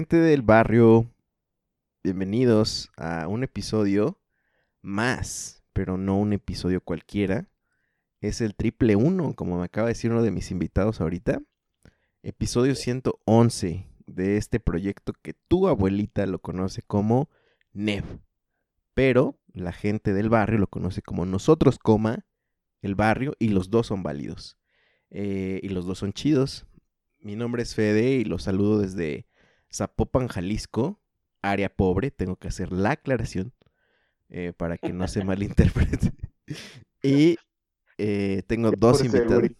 Gente del barrio, bienvenidos a un episodio más, pero no un episodio cualquiera. Es el triple uno, como me acaba de decir uno de mis invitados ahorita. Episodio 111 de este proyecto que tu abuelita lo conoce como NEV. Pero la gente del barrio lo conoce como nosotros, coma, el barrio, y los dos son válidos. Eh, y los dos son chidos. Mi nombre es Fede y los saludo desde Zapopan, Jalisco, área pobre, tengo que hacer la aclaración eh, para que no se malinterprete. y eh, tengo dos invitados.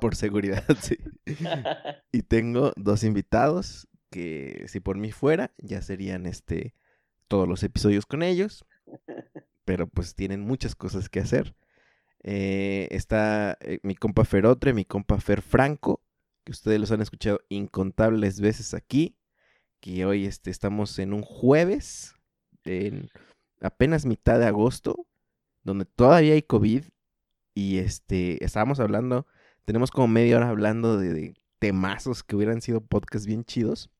Por seguridad, sí. y tengo dos invitados que si por mí fuera, ya serían este todos los episodios con ellos. Pero pues tienen muchas cosas que hacer. Eh, está mi compa Ferotre, mi compa Fer Franco, que ustedes los han escuchado incontables veces aquí que hoy este, estamos en un jueves, en apenas mitad de agosto, donde todavía hay COVID y este, estábamos hablando, tenemos como media hora hablando de, temazos que hubieran sido podcasts bien chidos.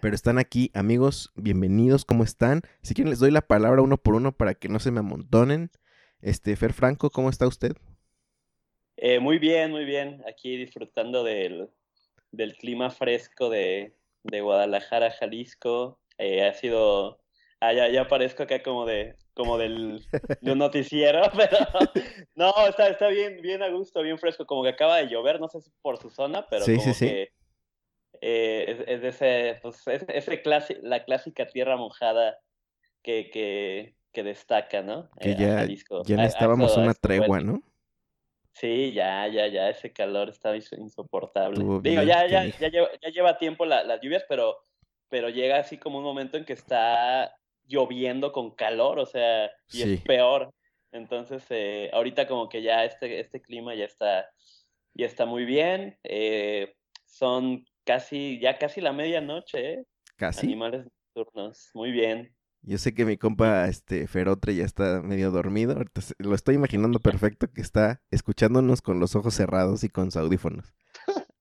Pero están aquí, amigos, bienvenidos, ¿cómo están? Si quieren les doy la palabra uno por uno para que no se me amontonen. Este, Fer Franco, ¿cómo está usted? Eh, muy bien, muy bien. Aquí disfrutando del, del clima fresco de, de Guadalajara, Jalisco. Eh, ha sido. Ah, ya, ya parezco acá como de como del de un noticiero, pero no, está, está bien, bien a gusto, bien fresco, como que acaba de llover, no sé si por su zona, pero como que eh, es, de ese, pues, es, ese la clásica tierra mojada que, que, que destaca, ¿no? Que eh, ya, ya necesitábamos una tregua, ¿no? Sí, ya, ya, ya, ese calor está insoportable. Digo, ya, ya, ya, lleva, ya lleva tiempo las lluvias, pero, pero llega así como un momento en que está lloviendo con calor, o sea, y es peor. Entonces, eh, ahorita como que ya este, este clima ya está, ya está muy bien. Eh, son casi, ya casi la medianoche, ¿eh? Casi. Animales nocturnos, muy bien. Yo sé que mi compa este Ferotre ya está medio dormido. lo estoy imaginando perfecto que está escuchándonos con los ojos cerrados y con sus audífonos.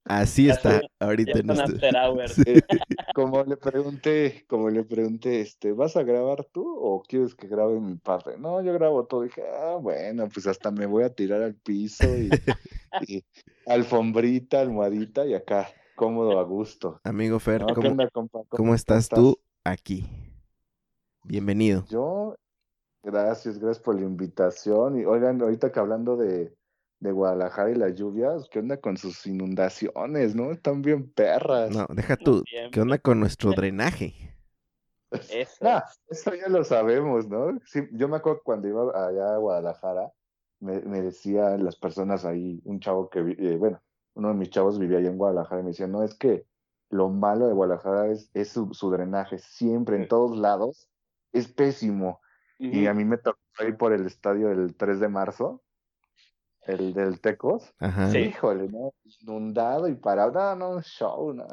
Así está ahorita en este... Como le pregunté, como le pregunté, este, ¿vas a grabar tú o quieres que grabe mi padre? No, yo grabo todo. Dije, ah, bueno, pues hasta me voy a tirar al piso y, alfombrita, almohadita y acá, cómodo, a gusto. Amigo Fer, ¿cómo, estás tú aquí? Bienvenido. Yo, gracias, gracias por la invitación. Y oigan, ahorita que hablando de, de Guadalajara y las lluvias, ¿qué onda con sus inundaciones, no? Están bien perras. No, deja tú, ¿qué onda con nuestro drenaje? Eso. eso ya lo sabemos, ¿no? Sí, yo me acuerdo cuando iba allá a Guadalajara, me, me decían las personas ahí, un chavo que, eh, bueno, uno de mis chavos vivía allá en Guadalajara y me decía, no, es que lo malo de Guadalajara es, es su, su, drenaje, siempre, en todos lados, es pésimo. Y a mí me tocó ir por el estadio del 3 de marzo, el del Tecos. Ajá. Híjole, ¿no? Inundado y parado. No, no, un show, no.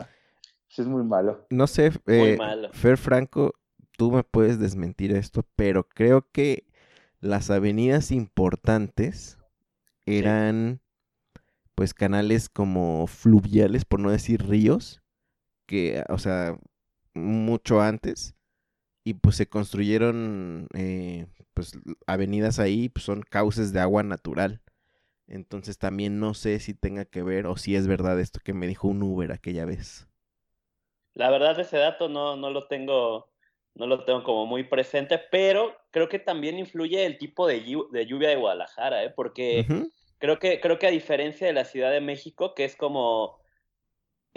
Sí, es muy malo. No sé, eh, Fer Franco, tú me puedes desmentir esto, pero creo que las avenidas importantes eran pues canales como fluviales, por no decir ríos, que, o sea, mucho antes, y pues se construyeron eh, pues avenidas ahí pues, son cauces de agua natural. Entonces también no sé si tenga que ver o si es verdad esto que me dijo un Uber aquella vez. La verdad ese dato no, no lo tengo no lo tengo como muy presente, pero creo que también influye el tipo de, lluvia de Guadalajara, ¿eh? porque creo, que, creo que a diferencia de la Ciudad de México, que es como,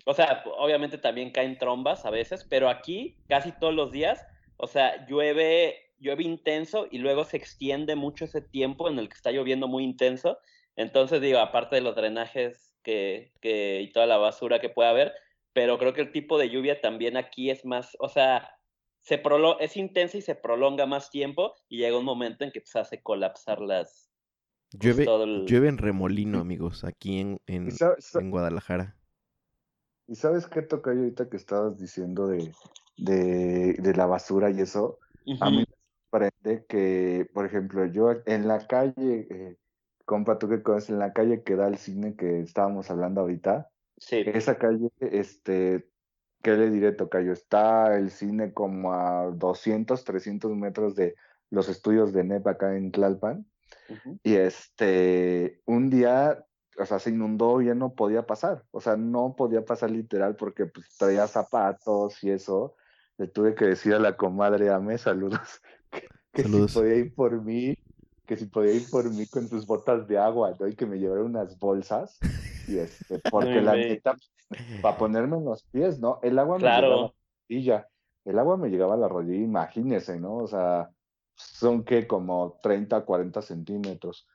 o sea, obviamente también caen trombas a veces, pero aquí casi todos los días, o sea, llueve, llueve intenso y luego se extiende mucho ese tiempo en el que está lloviendo muy intenso. Entonces, digo, aparte de los drenajes que, que, y toda la basura que puede haber, pero creo que el tipo de lluvia también aquí es más, o sea, se es intensa y se prolonga más tiempo y llega un momento en que se hace colapsar las... Pues, llueve, en remolino, amigos, aquí en, en, Guadalajara. ¿Y sabes qué toca ahorita que estabas diciendo de, de, la basura y eso? A mí me sorprende que, por ejemplo, yo en la calle, eh, compa, tú que conoces, en la calle que da el cine que estábamos hablando ahorita, sí. esa calle, este, ¿qué le diré, Tocayo? Está el cine como a 200, 300 metros de los estudios de NEP acá en Tlalpan. Y este, un día, o sea, se inundó y ya no podía pasar. O sea, no podía pasar literal porque pues, traía zapatos y eso. Le tuve que decir a la comadre, Ame, saludos, que, si podía ir por mí, que si podía ir por mí con sus botas de agua, ¿no? Y que me llevara unas bolsas. Y este, porque la neta, para ponerme en los pies, ¿no? El agua me llegaba a la rodilla, el agua me llegaba a la rodilla, imagínese, ¿no? O sea, son que como 30, 40 centímetros.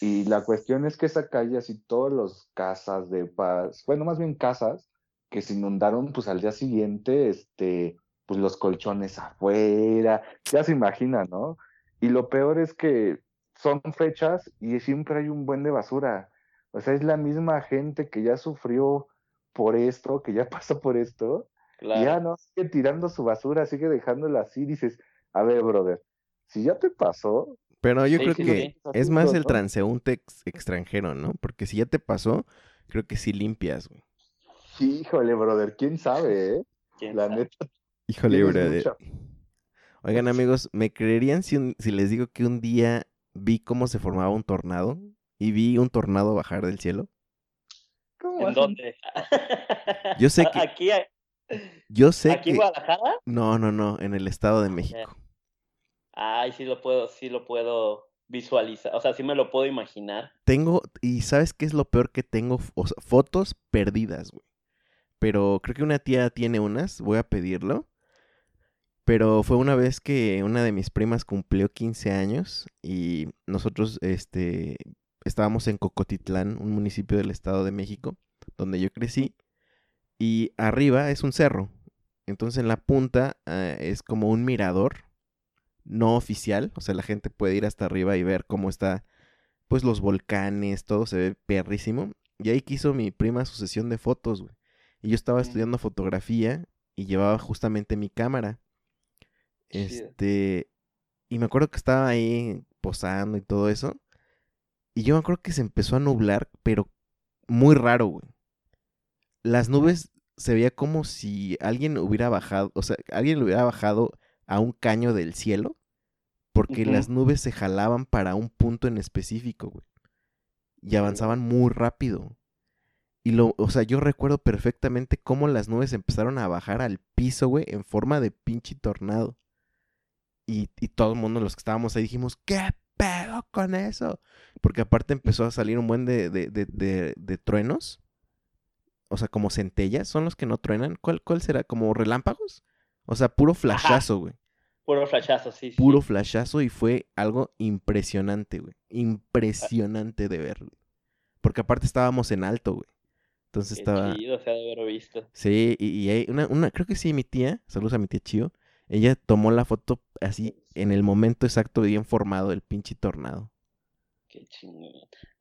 Y la cuestión es que esa calle, así todas las casas de paz, bueno, más bien casas que se inundaron, pues al día siguiente, este, pues los colchones afuera, ya se imagina, ¿no? Y lo peor es que son fechas y siempre hay un buen de basura. O sea, es la misma gente que ya sufrió por esto, que ya pasó por esto, ya no sigue tirando su basura, sigue dejándola así, dices, a ver, brother, si ya te pasó. Pero yo creo que es más el transeúnte extranjero, ¿no? Porque si ya te pasó, creo que sí limpias, güey. Híjole, brother, quién sabe, ¿eh? La neta. Híjole, brother. Oigan, amigos, ¿me creerían si, si les digo que un día vi cómo se formaba un tornado y vi un tornado bajar del cielo? ¿En dónde? Yo sé que. Aquí. Yo sé ¿Aquí en Guadalajara? No, no, no, en el Estado de México. Ay, sí lo puedo, sí lo puedo visualizar, o sea, sí me lo puedo imaginar. Tengo, y ¿sabes qué es lo peor que tengo? fotos perdidas, güey. Pero creo que una tía tiene unas, voy a pedirlo. Pero fue una vez que una de mis primas cumplió 15 años y nosotros, este, estábamos en Cocotitlán, un municipio del Estado de México, donde yo crecí, y arriba es un cerro. Entonces en la punta eh, es como un mirador no oficial, o sea, la gente puede ir hasta arriba y ver cómo está, pues los volcanes, todo se ve perrísimo. Y ahí quiso mi prima su sesión de fotos, güey. Y yo estaba estudiando fotografía y llevaba justamente mi cámara. Este, y me acuerdo que estaba ahí posando y todo eso. Y yo me acuerdo que se empezó a nublar, pero muy raro, güey. Las nubes se veía como si alguien hubiera bajado, o sea, alguien le hubiera bajado a un caño del cielo, porque las nubes se jalaban para un punto en específico, güey. Y avanzaban muy rápido. Y lo, o sea, yo recuerdo perfectamente cómo las nubes empezaron a bajar al piso, güey, en forma de pinche tornado. Y, y todo el mundo, los que estábamos ahí, dijimos, ¿qué pedo con eso? Porque aparte empezó a salir un buen de, de, de, de, truenos. O sea, como centellas, son los que no truenan. ¿Cuál, cuál será? ¿Como relámpagos? O sea, puro flashazo, güey. Puro flashazo, sí, Puro flashazo y fue algo impresionante, güey. Impresionante de ver, Porque aparte estábamos en alto, güey. Entonces estaba. Chido, se ha de haber visto. Sí, y, y una, una, creo que sí, mi tía, saludos a mi tía Chío, ella tomó la foto así en el momento exacto, bien formado, el pinche tornado. Qué chingón.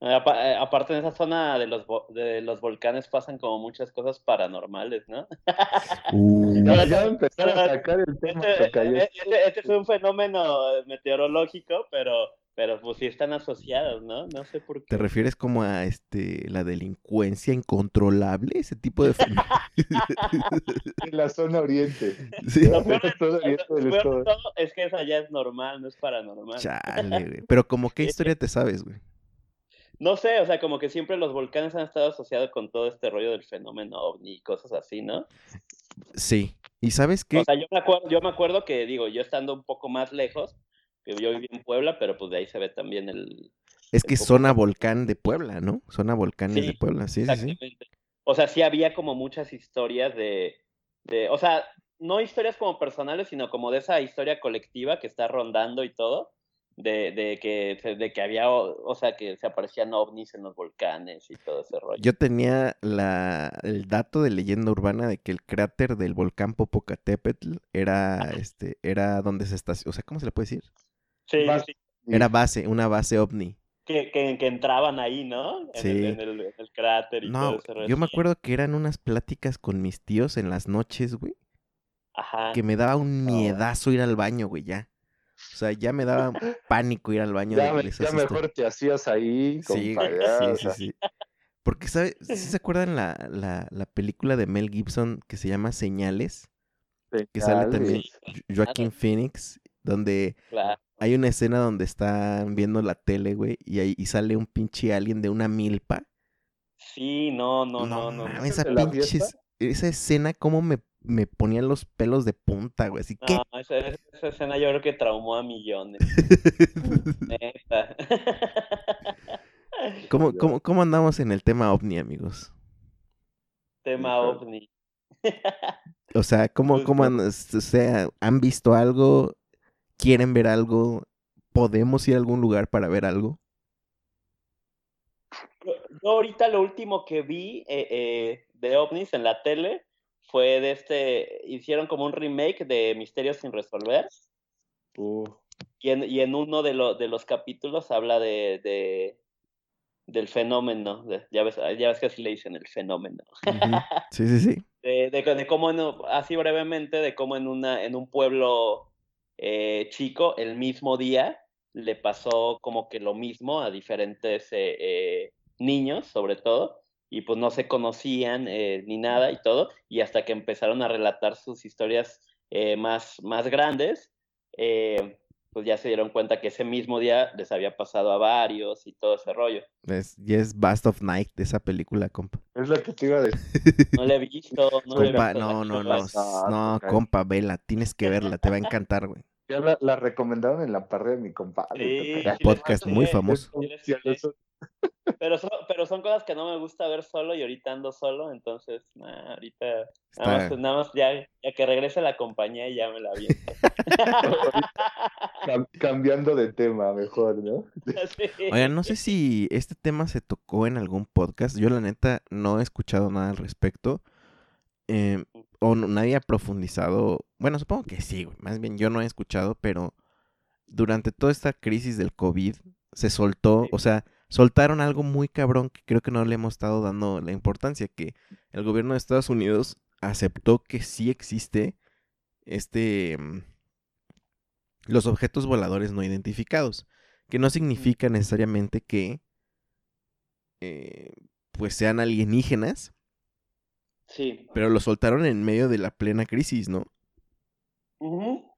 Eh, aparte en esa zona de los, de los volcanes pasan como muchas cosas paranormales, ¿no? Uh. ya empezaron a sacar el tema. Este, este, este, fue un fenómeno meteorológico, pero, pero pues sí están asociadas, ¿no? No sé por qué. ¿Te refieres como a este la delincuencia incontrolable, ese tipo de en la zona oriente. Sí. es que esa ya es normal, no es paranormal. Chale, güey. Pero como qué historia te sabes, güey. No sé, o sea, como que siempre los volcanes han estado asociados con todo este rollo del fenómeno ovni y cosas así, ¿no? Sí. ¿Y sabes qué? O sea, yo me acuerdo, yo me acuerdo que, digo, yo estando un poco más lejos, que yo viví en Puebla, pero pues de ahí se ve también el... Es que zona volcán de Puebla, ¿no? Zona volcanes de Puebla, sí, sí, sí. O sea, sí había como muchas historias de, de, o sea, no historias como personales, sino como de esa historia colectiva que está rondando y todo, de, de, que, de que había, o, sea, que se aparecían ovnis en los volcanes y todo ese rollo. Yo tenía la, el dato de leyenda urbana de que el cráter del volcán Popocatépetl era, este, era donde se estacionó, o sea, ¿cómo se le puede decir? Sí, Era base, una base ovni. Que, que, entraban ahí, ¿no? En, sí. el, en, el, cráter y no, todo Yo me acuerdo que eran unas pláticas con mis tíos en las noches, güey. Ajá. Que me daba un miedazo ir al baño, güey, ya. O sea, ya me daba pánico ir al baño. Ya, de, ya mejor te hacías ahí. Sí, sí, sí, sí. Porque, ¿sabes? ¿Sí se acuerdan la, la, la, película de Mel Gibson que se llama Señales? Señales. Que sale también Joaquín Phoenix, donde claro. Hay una escena donde están viendo la tele, güey, y ahí y sale un pinche alien de una milpa. Sí, no, no, no, no. no. Esa pinche, esa escena, cómo me me ponían los pelos de punta, güey. Así que. No, esa, esa, escena yo creo que traumó a millones. Neta. ¿Cómo, cómo, ¿Cómo andamos en el tema ovni, amigos? Tema ovni. o sea, ¿cómo, cómo o sea, han visto algo? ¿Quieren ver algo? ¿Podemos ir a algún lugar para ver algo? Yo ahorita lo último que vi eh, eh, de ovnis en la tele fue de este, hicieron como un remake de Misterios sin resolver. Uh. Y, en, y en uno de, lo, de los capítulos habla de, de del fenómeno, de, ya, ves, ya ves que así le dicen el fenómeno. Uh -huh. Sí, sí, sí. De, de, de cómo, en, así brevemente, de cómo en, una, en un pueblo eh, chico, el mismo día, le pasó como que lo mismo a diferentes eh, eh, niños, sobre todo, y pues no se conocían eh, ni nada y todo, y hasta que empezaron a relatar sus historias eh, más, más grandes, eh, pues ya se dieron cuenta que ese mismo día les había pasado a varios y todo ese rollo. Es, y es Bast of Night de esa película, compa. Es lo que te iba a decir. No la he visto. No, compa, he visto no, no, no, no, no, compa, vela, tienes que verla, te va a encantar, güey. Ya la, la, recomendaron en la parrilla de mi compadre. Sí, un podcast muy famoso. Pero son, pero son cosas que no me gusta ver solo y ahorita ando solo, entonces nah, ahorita nada más, nada más, ya, ya que regrese la compañía y ya me la vi. Cambiando de tema, mejor, ¿no? Sí. Oigan, no sé si este tema se tocó en algún podcast. Yo la neta no he escuchado nada al respecto. Eh, o no, nadie ha profundizado. Bueno, supongo que sí, güey. Más bien yo no he escuchado, pero durante toda esta crisis del COVID se soltó, o sea, soltaron algo muy cabrón que creo que no le hemos estado dando la importancia, que el gobierno de Estados Unidos aceptó que sí existe este los objetos voladores no identificados, que no significa necesariamente que eh, pues sean alienígenas. Sí. Pero lo soltaron en medio de la plena crisis, ¿no? Uh -huh.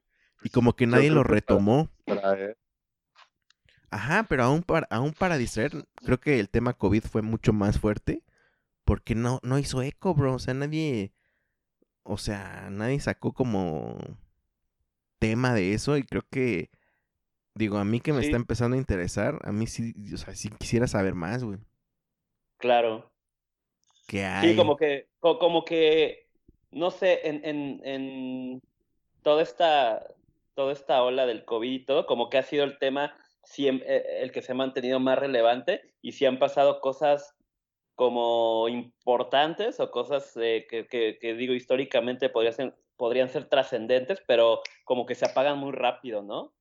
Y como que nadie lo retomó. Para, Ajá, pero aún para, aún para distraer, creo que el tema COVID fue mucho más fuerte. Porque no, no hizo eco, bro. O sea, nadie. O sea, nadie sacó como tema de eso. Y creo que. Digo, a mí que me sí. está empezando a interesar, a mí sí, o sea, sí quisiera saber más, güey. Claro. Sí, como que, como que, no sé, en, en, en toda esta, toda esta ola del COVID y todo, como que ha sido el tema el que se ha mantenido más relevante y si han pasado cosas como importantes o cosas eh, que, que, que, digo históricamente podrían ser, podrían ser trascendentes, pero como que se apagan muy rápido, ¿no?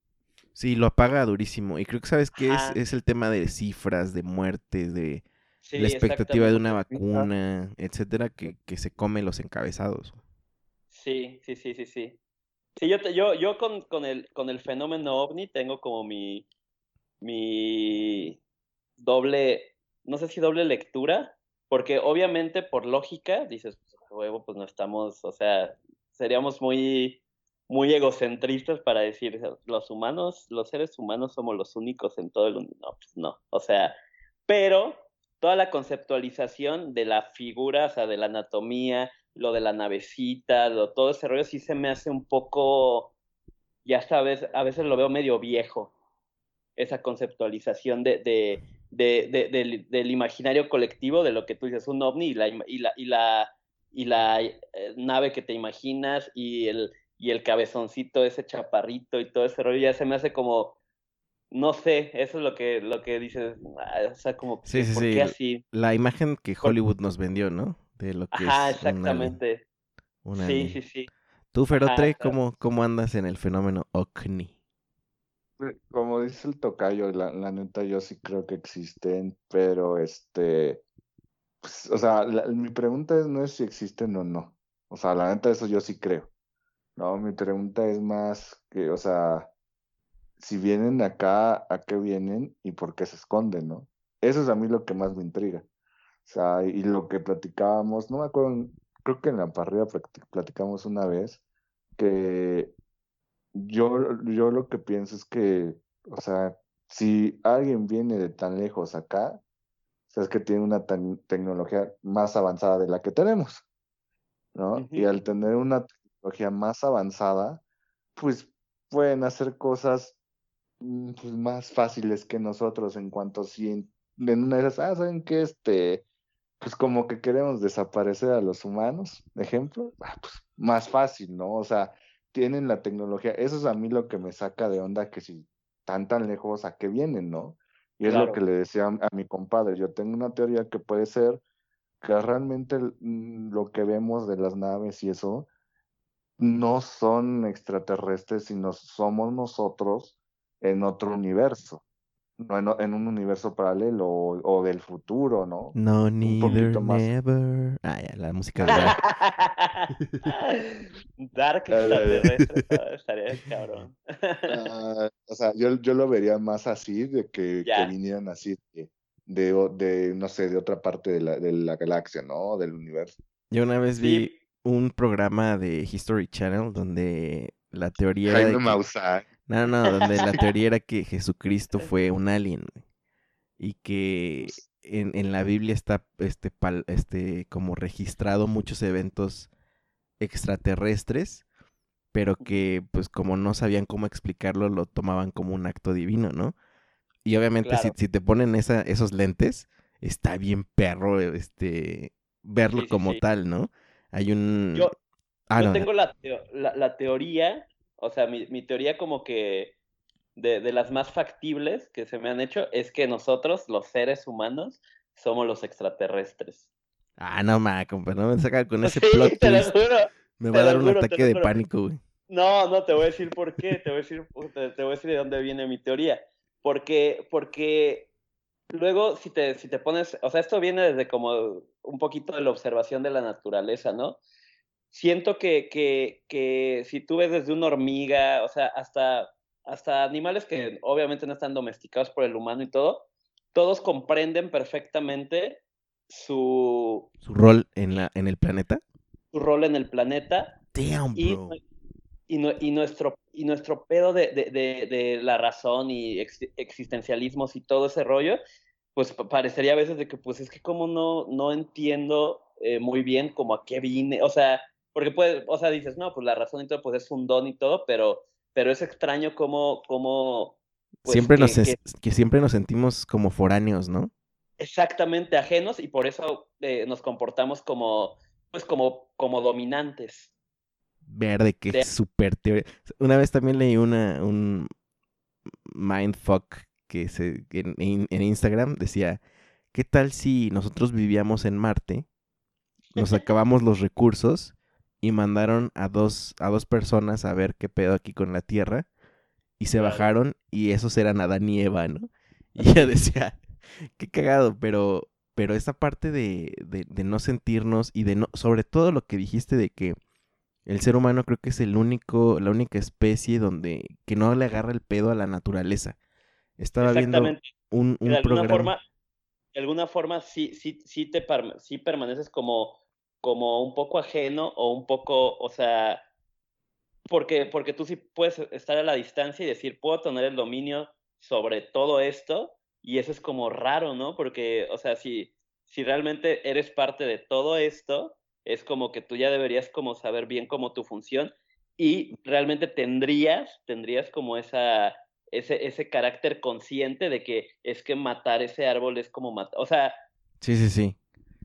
Sí, lo apaga durísimo. Y creo que sabes que es, es, el tema de cifras, de muertes, de sí, la expectativa de una vacuna, etcétera, que, que se come los encabezados. Sí, sí, sí, sí, sí. Sí, yo, yo, yo con, con, el, con el fenómeno ovni tengo como mi, mi doble, no sé si doble lectura, porque obviamente por lógica dices, pues, huevo, pues no estamos, o sea, seríamos muy, muy egocentristas para decir, los humanos, los seres humanos somos los únicos en todo el mundo. No, pues no, o sea, pero toda la conceptualización de la figura, o sea, de la anatomía, lo de la navecita, lo, todo ese rollo sí se me hace un poco, ya sabes, a veces lo veo medio viejo, esa conceptualización de, de, de, del, imaginario colectivo, de lo que tú dices, un ovni y la, y la, y la, y la eh, nave que te imaginas y el, y el cabezoncito, ese chaparrito y todo ese rollo, ya se me hace como, no sé, eso es lo que, lo que dices, ah, o sea, como, sí, sí, sí. así? La imagen que Hollywood nos vendió, ¿no? De lo que Ajá, exactamente. sí, sí, sí. Tú, Ferotre, ¿cómo, ¿cómo andas en el fenómeno OCNI? Como dice el tocayo, la, la neta yo sí creo que existen, pero este, pues, o sea, mi pregunta es, no es si existen o no. O sea, la neta eso yo sí creo. No, mi pregunta es más que, o sea, si vienen acá, ¿a qué vienen y por qué se esconden, no? Eso es a mí lo que más me intriga. O sea, y lo que platicábamos, no me acuerdo, creo que en la parrilla platicamos una vez que yo, yo lo que pienso es que, o sea, si alguien viene de tan lejos acá, o sea, es que tiene una tecnología más avanzada de la que tenemos, ¿no? Y al tener una tecnología más avanzada, pues pueden hacer cosas pues, más fáciles que nosotros en cuanto si en, una de esas, ah, ¿saben qué? Este, pues como que queremos desaparecer a los humanos, ejemplo, ah, pues más fácil, ¿no? O sea, tienen la tecnología. Eso es a mí lo que me saca de onda que si están tan lejos, ¿a qué vienen, no? Y es lo que le decía a mi compadre. Yo tengo una teoría que puede ser que realmente mm, lo que vemos de las naves y eso no son extraterrestres, sino somos nosotros en otro universo no en, un universo paralelo o, del futuro, ¿no? No, neither, never. Ah, ya, la música de Dark. Dark estaría cabrón. Ah, o sea, yo, yo lo vería más así, de que, que vinieran así de, de, no sé, de otra parte de la, de la galaxia, ¿no? Del universo. Yo una vez vi un programa de History Channel donde la teoría... Jaime Maussan. No, no, donde la teoría era que Jesucristo fue un alien y que en, en, la Biblia está este, este, como registrado muchos eventos extraterrestres, pero que pues como no sabían cómo explicarlo, lo tomaban como un acto divino, ¿no? Y obviamente si, si, te ponen esa, esos lentes, está bien perro este, verlo como tal, ¿no? Hay un... Yo, ah, tengo la, la, la, teoría o sea, mi, mi teoría como que de, de, las más factibles que se me han hecho es que nosotros, los seres humanos, somos los extraterrestres. Ah, no, ma, compa, no me saca con ese plot twist. me va a dar un ataque de pánico, güey. No, no, te voy a decir por qué, te voy a decir, te, voy a decir de dónde viene mi teoría. Porque, porque luego si te, si te pones, o sea, esto viene desde como un poquito de la observación de la naturaleza, ¿no? Siento que, que, que, si tú ves desde una hormiga, o sea, hasta, hasta animales que obviamente no están domesticados por el humano y todo, todos comprenden perfectamente su... Su rol en, la, en el planeta. Su rol en el planeta. Damn, y, y, nuestro, y nuestro pedo de, de, de, la razón y existencialismos y todo ese rollo, pues parecería a veces de que pues es que como no, no entiendo eh, muy bien como a qué vine, o sea, porque puede, o sea, dices, no, pues la razón y todo, pues es un don y todo, pero, pero es extraño cómo, cómo pues, siempre nos que, siempre nos sentimos como foráneos, ¿no? Exactamente, ajenos, y por eso eh, nos comportamos como, pues como, como dominantes. Verde, que es súper teoría. Una vez también leí una, un mindfuck que se, en, en Instagram decía, ¿qué tal si nosotros vivíamos en Marte, nos acabamos los recursos y mandaron a dos, a dos personas a ver qué pedo aquí con la Tierra. Y se bajaron y esos eran Adán y Eva, ¿no? Y ella decía, qué cagado, pero, pero esa parte de, de, de, no sentirnos y de no, sobre todo lo que dijiste de que el ser humano creo que es el único, la única especie donde, que no le agarra el pedo a la naturaleza. Estaba viendo un, un de alguna programa. forma, de alguna forma sí, sí, sí te sí permaneces como, como un poco ajeno o un poco, o sea, porque, porque tú sí puedes estar a la distancia y decir, puedo tener el dominio sobre todo esto, y eso es como raro, ¿no? Porque, o sea, si, si realmente eres parte de todo esto, es como que tú ya deberías como saber bien cómo tu función y realmente tendrías, tendrías como esa, ese, ese carácter consciente de que es que matar ese árbol es como matar, o sea... Sí, sí, sí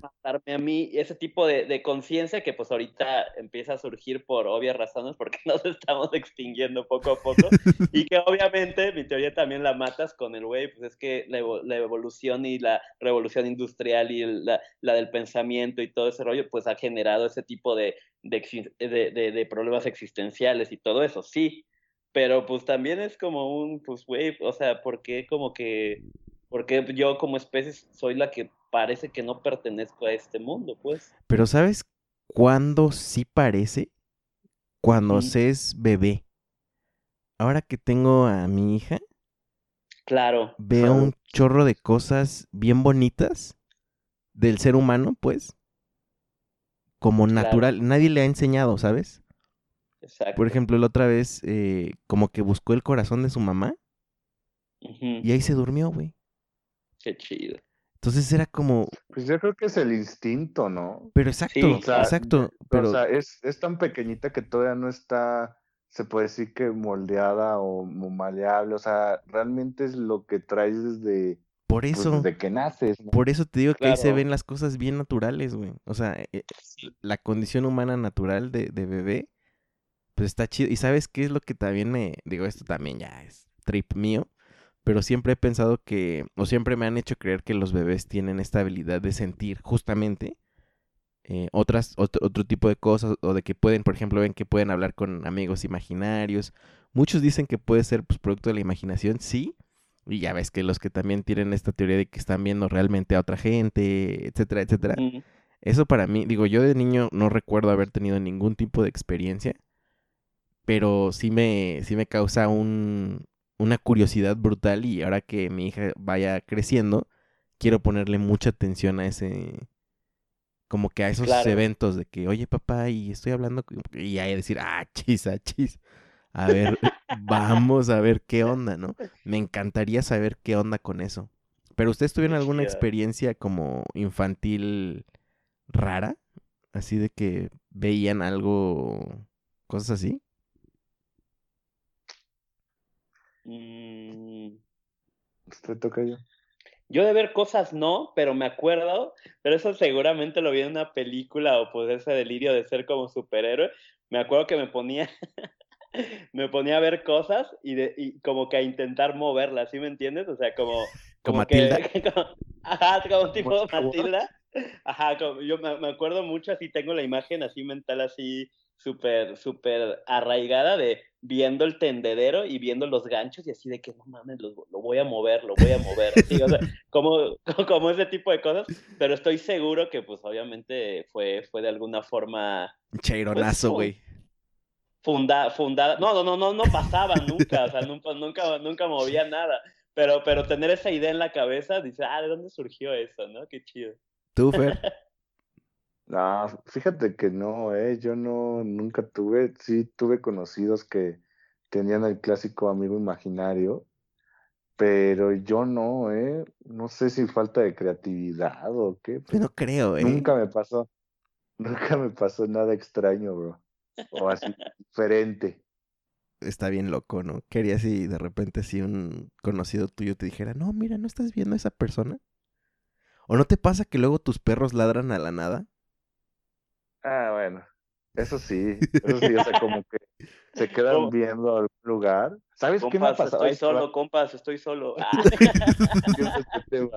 matarme a mí, ese tipo de, de conciencia que pues ahorita empieza a surgir por obvias razones porque nos estamos extinguiendo poco a poco y que obviamente mi teoría también la matas con el güey, pues es que la, la, evolución y la revolución industrial y la, la, del pensamiento y todo ese rollo pues ha generado ese tipo de, de, problemas existenciales y todo eso, sí, pero pues también es como un, pues güey, o sea, ¿por qué como que porque yo como especie soy la que parece que no pertenezco a este mundo, pues. Pero ¿sabes cuándo sí parece? Cuando se es bebé. Ahora que tengo a mi hija, claro. Veo un chorro de cosas bien bonitas del ser humano, pues. Como natural. Nadie le ha enseñado, ¿sabes? Exacto. Por ejemplo, la otra vez, eh, como que buscó el corazón de su mamá. Y ahí se durmió, güey. Qué chido. Entonces era como. Pues yo creo que es el instinto, ¿no? Pero exacto, exacto. Pero... O sea, es, es tan pequeñita que todavía no está, se puede decir que moldeada o maleable. O sea, realmente es lo que traes desde. Por pues, eso. desde que naces. ¿no? Por eso te digo que ahí se ven las cosas bien naturales, güey. O sea, eh, la condición humana natural de, de bebé, pues está chido. Y sabes qué es lo que también me. Digo, esto también ya es trip mío pero siempre he pensado que, o siempre me han hecho creer que los bebés tienen esta habilidad de sentir justamente eh, otras, otro, otro, tipo de cosas, o de que pueden, por ejemplo, ven que pueden hablar con amigos imaginarios. Muchos dicen que puede ser pues, producto de la imaginación, sí. Y ya ves que los que también tienen esta teoría de que están viendo realmente a otra gente, etcétera, etcétera. Eso para mí, digo, yo de niño no recuerdo haber tenido ningún tipo de experiencia, pero sí me, sí me causa un, una curiosidad brutal y ahora que mi hija vaya creciendo, quiero ponerle mucha atención a ese, como que a esos eventos de que, oye papá, y estoy hablando, y ahí decir, ah, chis, ah, chis. A ver, vamos a ver qué onda, ¿no? Me encantaría saber qué onda con eso. Pero ustedes tuvieron alguna experiencia como infantil rara? Así de que veían algo, cosas así. Mm. Usted toca yo. Yo de ver cosas no, pero me acuerdo, pero eso seguramente lo vi en una película o pues ese delirio de ser como superhéroe. Me acuerdo que me ponía, me ponía a ver cosas y, de, y como que a intentar moverlas, ¿sí me entiendes? O sea, como... Como, Matilda. como, ajá, como tipo Matilda. Ajá, como, yo me, me acuerdo mucho, así tengo la imagen así mental, así súper, súper arraigada de viendo el tendedero y viendo los ganchos y así de que no mames, lo, lo voy a mover, lo voy a mover. ¿sí? O sea, como, como ese tipo de cosas, pero estoy seguro que pues obviamente fue, fue de alguna forma... Chaironazo, güey. Pues, funda, fundada, no, no, no, no, no pasaba nunca, o sea, nunca, nunca, nunca movía nada, pero, pero tener esa idea en la cabeza, dice, ah, ¿de dónde surgió eso, no? Qué chido. ¿Tú, Fer? No, fíjate que no, eh, yo no, nunca tuve, sí tuve conocidos que tenían el clásico amigo imaginario, pero yo no, eh, no sé si falta de creatividad o qué. Yo no creo, eh. Nunca me pasó, nunca me pasó nada extraño, bro, o así diferente. Está bien loco, ¿no? Quería si de repente si un conocido tuyo te dijera, no, mira, ¿no estás viendo a esa persona? ¿O no te pasa que luego tus perros ladran a la nada? Ah, bueno. Eso sí, eso sí, o sea, como que se quedan viendo algún lugar. ¿Sabes qué me ha pasado? Estoy solo, compas, estoy solo.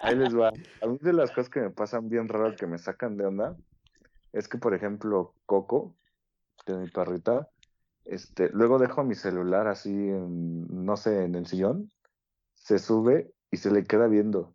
Ahí les va. A mí de las cosas que me pasan bien raras que me sacan de onda es que, por ejemplo, Coco, de mi perrita, este, luego dejo mi celular así, en, no sé, en el sillón, se sube y se le queda viendo.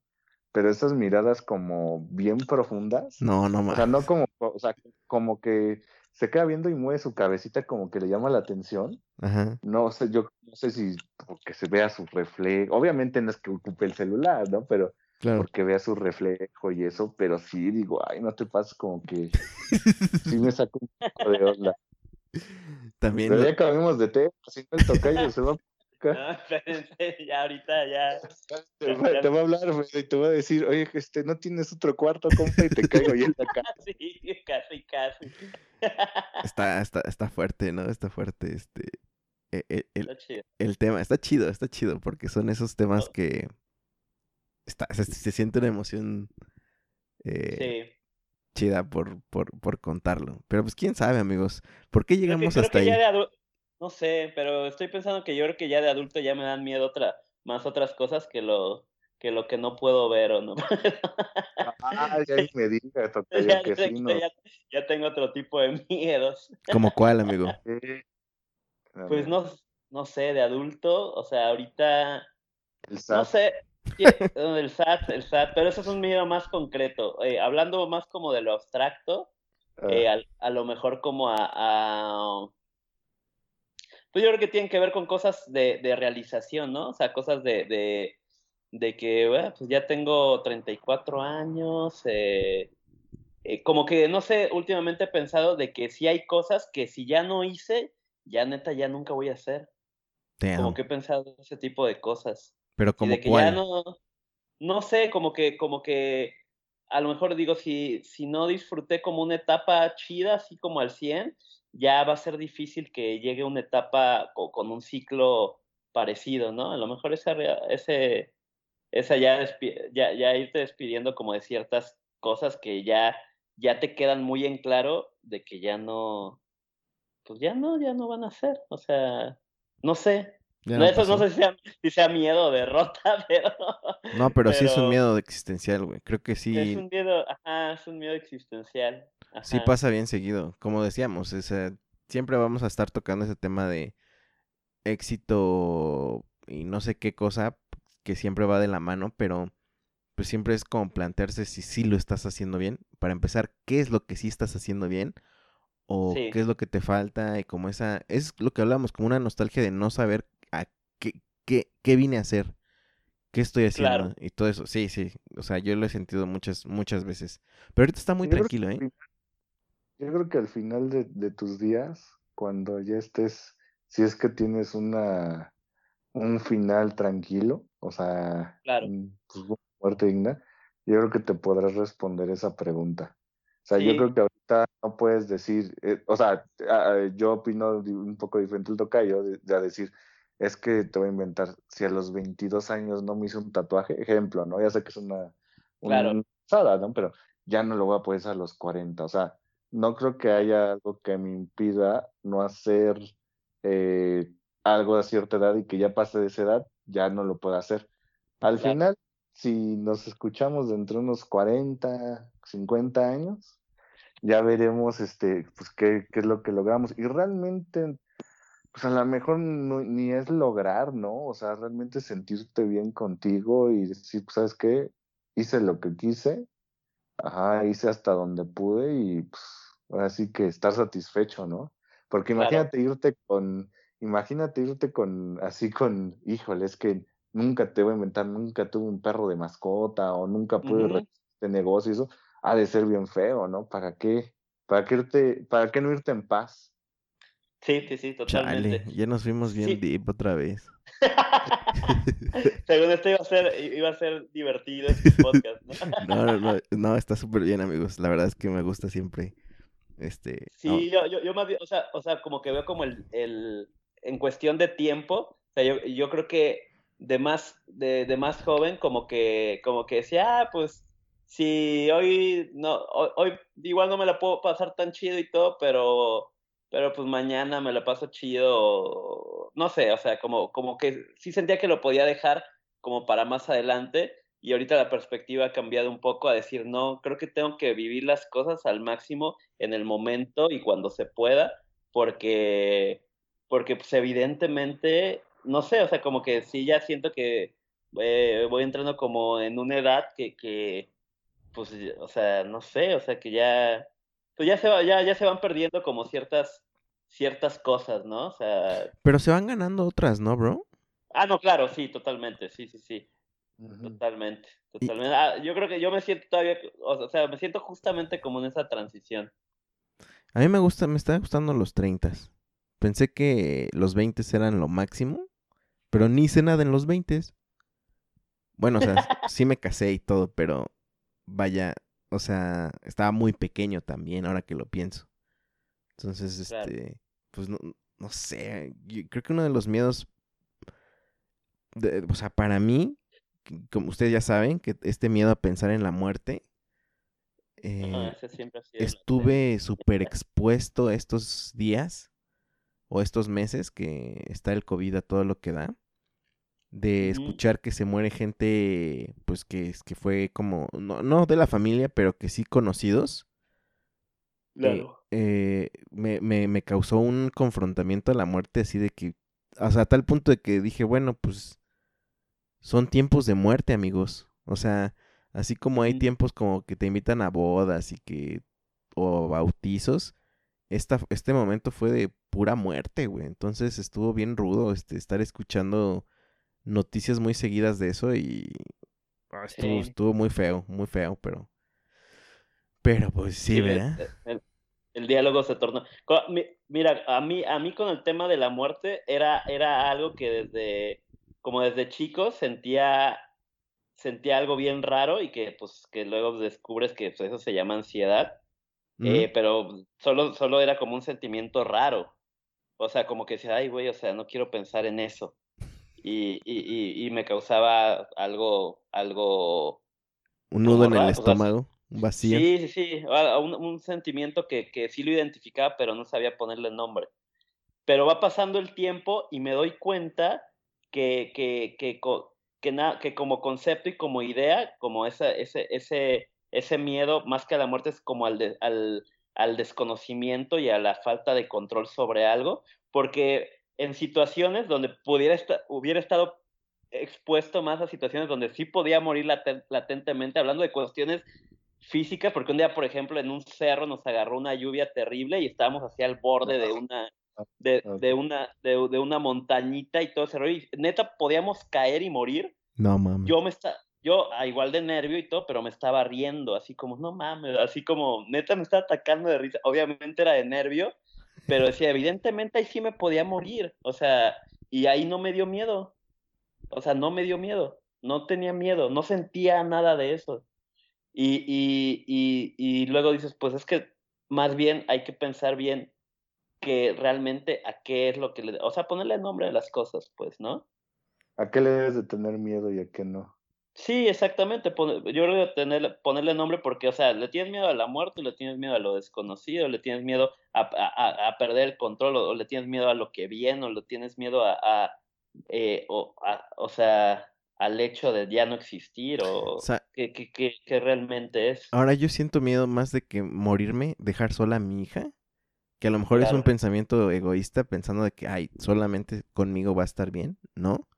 Pero esas miradas como bien profundas. No, no más. O sea, no como o sea, como que se queda viendo y mueve su cabecita como que le llama la atención. Ajá. No sé, yo no sé si porque se vea su reflejo. Obviamente no es que ocupe el celular, ¿no? Pero porque vea su reflejo y eso, pero sí digo, ay, no te pases como que sí me saco un poco de onda. También. Pero ya acabamos de té, así no el tocayo se va no, ya ahorita ya. Te, va, a hablar, y te va a decir, oye, este, no tienes otro cuarto, compa, y te caigo y en la Sí, casi, casi. Está, está, está fuerte, ¿no? Está fuerte, este. E, e, el, el, tema, está chido, está chido, porque son esos temas que está, se, siente una emoción eh, chida por, por, por contarlo. Pero pues quién sabe, amigos, ¿por qué llegamos hasta ahí? No sé, pero estoy pensando que yo creo que ya de adulto ya me dan miedo otra, más otras cosas que lo que lo que no puedo ver o no. ah, ya me diga, ya, que sí, no. ya, tengo otro tipo de miedos. ¿Como cuál, amigo? Pues no, no sé, de adulto, o sea, ahorita, no sé, el SAT, el SAT, pero eso es un miedo más concreto. Eh, hablando más como de lo abstracto, ah. eh, a, lo mejor como a pues yo creo que tienen que ver con cosas de, de realización, ¿no? O sea, cosas de, de, de que, bueno, pues ya tengo 34 años, eh, eh, como que, no sé, últimamente he pensado de que sí hay cosas que si ya no hice, ya neta, ya nunca voy a hacer. Como que he pensado ese tipo de cosas. Pero como que ya no, no sé, como que, como que, a lo mejor digo, si, si no disfruté como una etapa chida, así como al 100, ya va a ser difícil que llegue una etapa con, un ciclo parecido, ¿no? A lo mejor esa, ese, esa ya, ya, ya irte despidiendo como de ciertas cosas que ya, ya te quedan muy en claro de que ya no, pues ya no, ya no van a ser, o sea, no sé. No, eso no sé si sea, miedo o derrota, pero... No, pero, sí es un miedo existencial, güey. Creo que sí. Es un miedo, ajá, es un miedo existencial. Sí pasa bien seguido, como decíamos, siempre vamos a estar tocando ese tema de éxito y no sé qué cosa que siempre va de la mano, pero pues siempre es como plantearse si sí lo estás haciendo bien. Para empezar, ¿qué es lo que sí estás haciendo bien? O qué es lo que te falta y como esa, es lo que hablamos, como una nostalgia de no saber qué, qué, vine a hacer, qué estoy haciendo y todo eso. Sí, sí, o sea, yo lo he sentido muchas, muchas veces. Pero ahorita está muy tranquilo, ¿eh? Yo creo que al final de, de, tus días, cuando ya estés, si es que tienes una un final tranquilo, o sea, claro. pues, muerte digna, yo creo que te podrás responder esa pregunta. O sea, yo creo que ahorita no puedes decir, eh, o sea, yo opino un poco diferente el tocayo, de, de, decir, es que te voy a inventar, si a los 22 años no me hice un tatuaje, ejemplo, ¿no? Ya sé que es una, una claro. ¿no? Pero ya no lo voy a poder hacer a los 40, o sea, no creo que haya algo que me impida no hacer eh, algo a cierta edad y que ya pase de esa edad, ya no lo pueda hacer. Al final, si nos escuchamos dentro de unos 40, 50 años, ya veremos este, pues, qué, qué es lo que logramos. Y realmente, pues a lo mejor ni es lograr, ¿no? O sea, realmente sentirte bien contigo y decir, pues, ¿sabes qué? Hice lo que quise, ajá, hice hasta donde pude y pues ahora sí que estar satisfecho, ¿no? Porque imagínate irte con, imagínate irte con, así con, híjole, es que nunca te voy a inventar, nunca tuve un perro de mascota o nunca pude uh este negocio, eso ha de ser bien feo, ¿no? ¿Para qué? ¿Para qué, irte, para qué no irte en paz? Sí, sí, sí, totalmente. ya nos fuimos bien deep otra vez. Según esto iba a ser, iba a ser divertido este podcast, ¿no? no, no, no, está súper bien, amigos. La verdad es que me gusta siempre. Este, sí, yo, yo, yo, más bien, o sea, o sea, como que veo como el, el en cuestión de tiempo, o sea, yo, yo creo que de más, de, de, más joven, como que, como que decía, ah, pues, si hoy, no, hoy, hoy, igual no me la puedo pasar tan chido y todo, pero, pero pues mañana me la paso chido, no sé, o sea, como, como que sí sentía que lo podía dejar como para más adelante, y ahorita la perspectiva ha cambiado un poco a decir, no, creo que tengo que vivir las cosas al máximo en el momento y cuando se pueda, porque, porque pues evidentemente, no sé, o sea, como que sí ya siento que eh, voy entrando como en una edad que, que, pues, o sea, no sé, o sea, que ya, pues ya se, va, ya, ya se van perdiendo como ciertas, ciertas cosas, ¿no? O sea... Pero se van ganando otras, ¿no, bro? Ah, no, claro, sí, totalmente, sí, sí, sí. Totalmente, totalmente. Ah, yo creo que yo me siento todavía, o sea, me siento justamente como en esa transición. A mí me gusta, me están gustando los 30. Pensé que los 20 eran lo máximo, pero ni hice nada en los 20. Bueno, o sea, sí me casé y todo, pero vaya, o sea, estaba muy pequeño también, ahora que lo pienso. Entonces, este, pues no, no sé, creo que uno de los miedos, o sea, para mí, como ustedes ya saben, que este miedo a pensar en la muerte, eh, estuve súper expuesto estos días o estos meses que está el COVID a todo lo que da de escuchar que se muere gente, pues que, que fue como, no, no de la familia, pero que sí conocidos. Eh, claro. Eh, me, me, me, causó un confrontamiento a la muerte así de que, o sea, a tal punto de que dije, bueno, pues son tiempos de muerte, amigos. O sea, así como hay tiempos como que te invitan a bodas y que, o bautizos, esta, este momento fue de pura muerte, güey. Entonces estuvo bien rudo este, estar escuchando noticias muy seguidas de eso y ah, estuvo, muy feo, muy feo, pero... Pero pues sí, ¿verdad? El, diálogo se tornó... Mira, a mí, a mí con el tema de la muerte era, era algo que desde, como desde chico sentía, sentía algo bien raro y que pues que luego descubres que pues, eso se llama ansiedad. Eh, pero solo, solo era como un sentimiento raro. O sea, como que decía, ay, güey, o sea, no quiero pensar en eso y, y, y me causaba algo, algo... Un nudo en el estómago, un vacío. Sí, sí, sí, un, un sentimiento que, que sí lo identificaba, pero no sabía ponerle nombre. Pero va pasando el tiempo y me doy cuenta que, que, que, que, que como concepto y como idea, como ese, ese, ese, ese miedo, más que a la muerte, es como al, al, al desconocimiento y a la falta de control sobre algo, porque en situaciones donde pudiera estar, hubiera estado expuesto más a situaciones donde sí podía morir latentemente, hablando de cuestiones físicas, porque un día, por ejemplo, en un cerro nos agarró una lluvia terrible y estábamos hacia el borde de una de, de una de, de, una montañita y todo ese rollo, y neta podíamos caer y morir. No mames. Yo me está yo a igual de nervio y todo, pero me estaba riendo, así como, no mames, así como, neta me estaba atacando de risa. Obviamente era de nervio, pero decía, evidentemente ahí sí me podía morir, o sea, y ahí no me dio miedo, o sea, no me dio miedo, no tenía miedo, no sentía nada de eso. Y, y, y, y luego dices, pues es que más bien hay que pensar bien que realmente a qué es lo que le... O sea, ponerle nombre a las cosas, pues, ¿no? ¿A qué le debes de tener miedo y a qué no? Sí, exactamente. Yo creo que tener, ponerle nombre porque, o sea, le tienes miedo a la muerte, le tienes miedo a lo desconocido, le tienes miedo a, a, a perder el control, o, le tienes miedo a lo que viene, o le tienes miedo a, a eh, o, o, sea, al hecho de ya no existir, o, que, que, que, realmente es. Ahora yo siento miedo más de que morirme, dejar sola a mi hija, que a lo mejor es un pensamiento egoísta, pensando de que, ay, solamente conmigo va a estar bien, ¿no?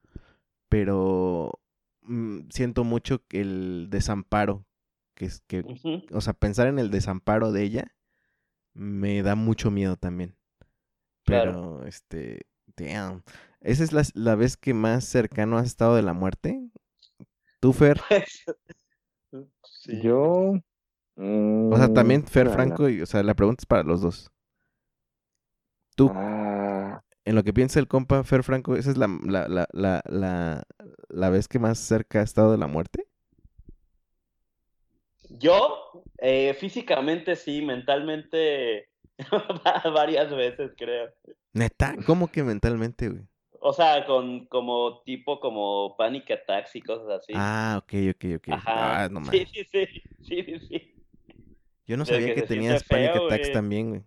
Pero siento mucho el desamparo, que es que, o sea, pensar en el desamparo de ella me da mucho miedo también. Pero, este, damn. ¿Esa es la, la, vez que más cercano has estado de la muerte? ¿Tú, Fer? sí. Yo... o sea, también Fer Franco, y, o sea, la pregunta es para los dos. ¿Tú ah en lo que piensa el compa Fer Franco, ¿esa es la, la, la, la, la, vez que más cerca ha estado de la muerte? Yo, eh, físicamente sí, mentalmente varias veces, creo. Neta, ¿cómo que mentalmente, güey? O sea, con como tipo como panic attacks y cosas así. Ah, ok, ok, ok. Ajá. Ah, no sí, sí, sí, sí, sí. Yo no sabía que, tenías panic attacks también, güey.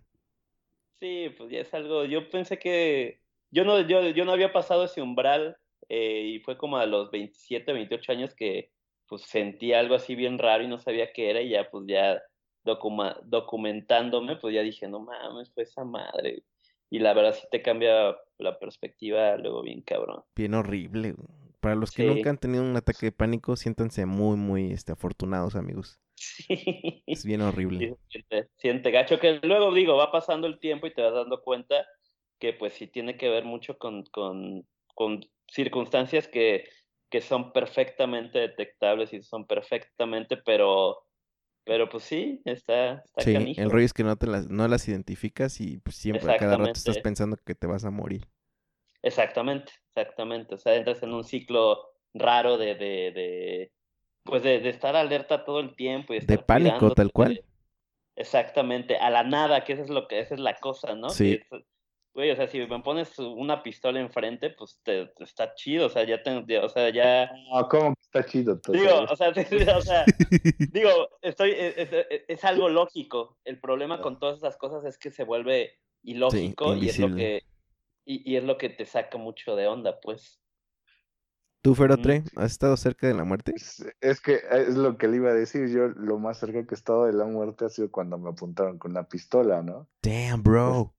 Sí, pues ya es algo. Yo pensé que. Yo no, yo, yo no había pasado ese umbral eh, y fue como a los 27, 28 años que pues sentí algo así bien raro y no sabía qué era y ya pues ya documentándome pues ya dije, no mames, fue esa madre. Y la verdad sí te cambia la perspectiva luego bien cabrón. Bien horrible. Para los que nunca han tenido un ataque de pánico, siéntanse muy, muy este, afortunados, amigos. Sí. Es bien horrible. siente, siente, gacho que luego digo, va pasando el tiempo y te vas dando cuenta que pues sí tiene que ver mucho con, con, con circunstancias que, que son perfectamente detectables y son perfectamente, pero pero pues sí, está, está sí, el rollo es que no te las, no las identificas y pues siempre a cada rato estás pensando que te vas a morir. Exactamente, exactamente. O sea, entras en un ciclo raro de, de, de pues de, de, estar alerta todo el tiempo. Y de pánico, tal cual. Exactamente, a la nada, que esa es lo que, esa es la cosa, ¿no? Sí. Güey, o sea, si me pones una pistola enfrente, pues te, está chido, o sea, ya tengo, o sea, ya... No, ¿cómo que está chido? Digo, o sea, o sea digo, estoy, es, algo lógico. El problema con todas esas cosas es que se vuelve ilógico y es lo que, y, y, es lo que te saca mucho de onda, pues. ¿Tú, Ferotre, has estado cerca de la muerte? Es, que es lo que le iba a decir. Yo lo más cerca que he estado de la muerte ha sido cuando me apuntaron con una pistola, ¿no? Damn, bro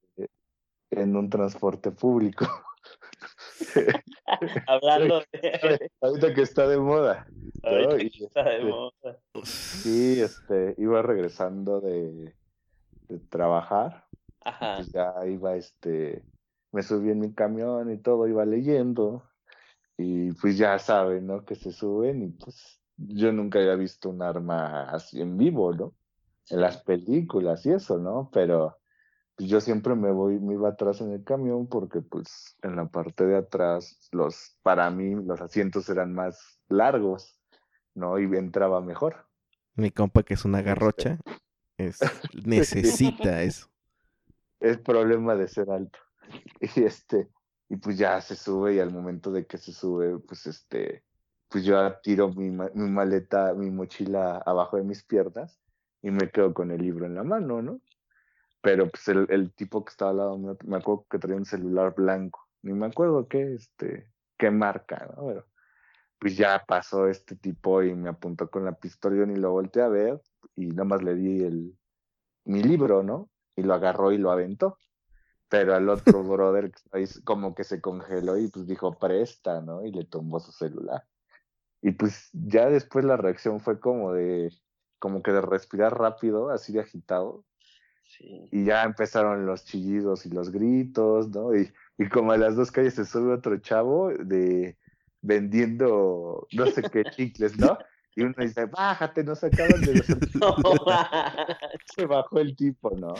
en un transporte público. Hablando de... Ahorita que está de moda. Ahorita que está de este, moda. Sí, este, iba regresando de, de trabajar. Ajá. Pues ya iba, este, me subí en mi camión y todo, iba leyendo. Y pues ya saben, ¿no? Que se suben y pues yo nunca había visto un arma así en vivo, ¿no? En las películas y eso, ¿no? Pero pues yo siempre me voy, me iba atrás en el camión porque pues en la parte de atrás los, para mí los asientos eran más largos, ¿no? Y entraba mejor. Mi compa que es una este garrocha, es, necesita eso. Es problema de ser alto. Y este, y pues ya se sube y al momento de que se sube, pues este, pues yo tiro mi, mi maleta, mi mochila abajo de mis piernas y me quedo con el libro en la mano, ¿no? pero pues el, el, tipo que estaba al lado mío, me acuerdo que traía un celular blanco, ni me acuerdo qué, este, qué marca, ¿no? Pero pues ya pasó este tipo y me apuntó con la pistola, yo ni lo volteé a ver y nada más le di el, mi libro, ¿no? Y lo agarró y lo aventó. Pero al otro brother como que se congeló y pues dijo, presta, ¿no? Y le tomó su celular. Y pues ya después la reacción fue como de, como que de respirar rápido, así de agitado, y ya empezaron los chillidos y los gritos, ¿no? Y, y como a las dos calles se sube otro chavo de vendiendo no sé qué chicles, ¿no? Y uno dice, bájate, no se acaban de los... se bajó el tipo, ¿no?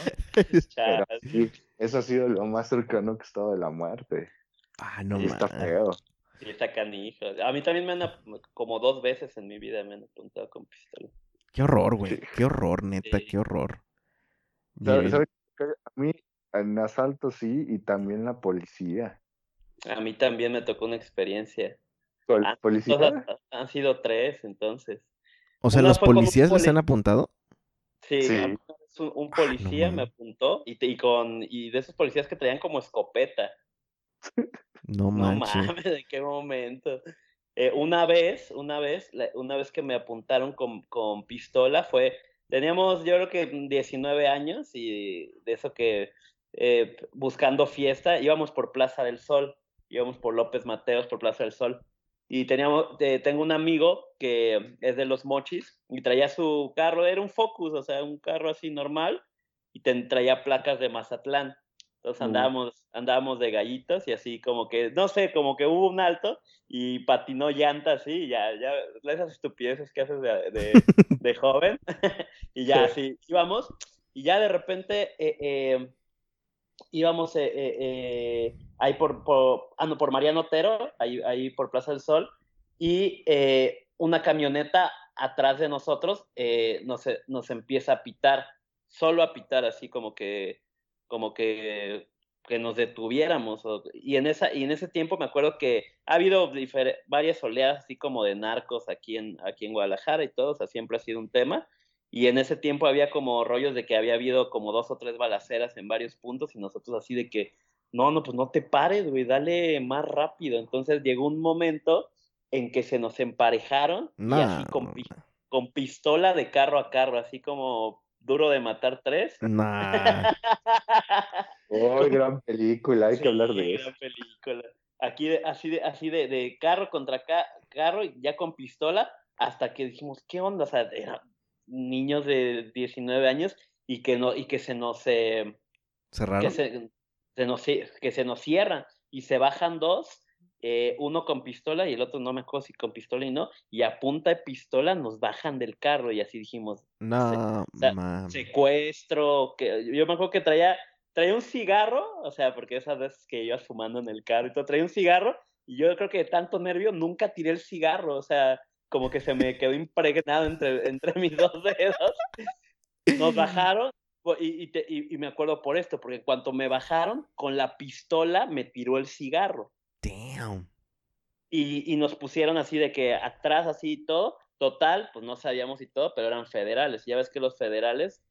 eso ha sido lo más cercano que he estado de la muerte. Ah, no, y está feo. Sí, está canijo. A mí también me han, como dos veces en mi vida me han apuntado con pistola. Qué horror, güey. Qué horror, neta, qué horror. A mí en asalto sí y también la policía. A mí también me tocó una experiencia. ¿Con policía? Han, sido tres, entonces. O sea, ¿los policías les han apuntado? Sí, Un, ah, policía me apuntó y, y, con y de esos policías que traían como escopeta. No, manches. no mames, ¿de qué momento? Eh, una vez, una vez, una vez que me apuntaron con, con pistola fue Teníamos, yo creo que 19 años y de eso que eh, buscando fiesta, íbamos por Plaza del Sol, íbamos por López Mateos, por Plaza del Sol. Y teníamos, eh, tengo un amigo que es de los mochis y traía su carro, era un Focus, o sea, un carro así normal, y traía placas de Mazatlán. Entonces andábamos, andábamos de gallitos y así como que, no sé, como que hubo un alto y patinó llanta así, ya, ya, esas estupideces que haces de, de, joven, y ya así, íbamos, y ya de repente eh, eh, íbamos eh, ahí por, por, ah, por Mariano Otero, ahí, ahí por Plaza del Sol, y una camioneta atrás de nosotros nos, nos empieza a pitar, solo a pitar, así como que como que, que nos detuviéramos. y, en esa, y en ese tiempo me acuerdo que ha habido varias oleadas así como de narcos aquí en, aquí en Guadalajara y todo, o siempre ha sido un tema. Y en ese tiempo había como rollos de que había habido como dos o tres balaceras en varios puntos y nosotros así de que, no, no, pues no te pares, güey, dale más rápido. Entonces llegó un momento en que se nos emparejaron y así con, con pistola de carro a carro, así como Duro de Matar 3. Nah. oh, gran película, hay que hablar de eso. Gran película. aquí así de, así de, de carro contra carro, ya con pistola, hasta que dijimos, ¿qué onda? O sea, eran niños de 19 años y que no, y que se nos eh, cerraron. Que se, nos, que se nos cierran y se bajan dos, eh, uno con pistola y el otro no me acuerdo si con pistola y no, y a punta de pistola nos bajan del carro y así dijimos, no, secuestro, que yo me acuerdo que traía traía un cigarro, o sea, porque esas veces que ibas fumando en el carro y todo, traía un cigarro y yo creo que de tanto nervio nunca tiré el cigarro, o sea, como que se me quedó impregnado entre, entre mis dos dedos. Nos bajaron y, y, me acuerdo por esto, porque cuando me bajaron, con la pistola me tiró el cigarro. Damn. Y, y nos pusieron así de que atrás así y todo. Total, pues no sabíamos y todo, pero eran federales. Ya ves que los federales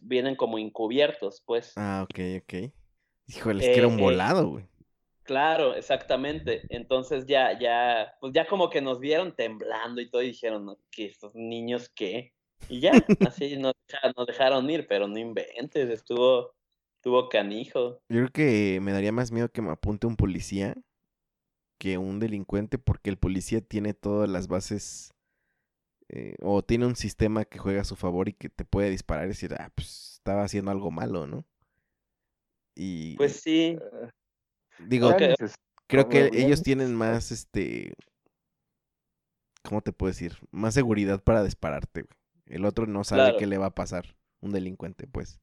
vienen como encubiertos, pues. Ah, ok, ok. Híjole, es que era un eh, eh, volado, güey. Claro, exactamente. Entonces ya, ya, pues ya como que nos vieron temblando y todo y dijeron, que estos niños qué? Y ya, así nos, nos dejaron ir, pero no inventes, estuvo, estuvo canijo. Yo creo que me daría más miedo que me apunte un policía que un delincuente, porque el policía tiene todas las bases eh, o tiene un sistema que juega a su favor y que te puede disparar y decir, ah, pues estaba haciendo algo malo, ¿no? Y. Pues sí. Digo, creo que ellos tienen más, este. ¿Cómo te puedo decir? Más seguridad para dispararte, El otro no sabe qué le va a pasar. Un delincuente, pues.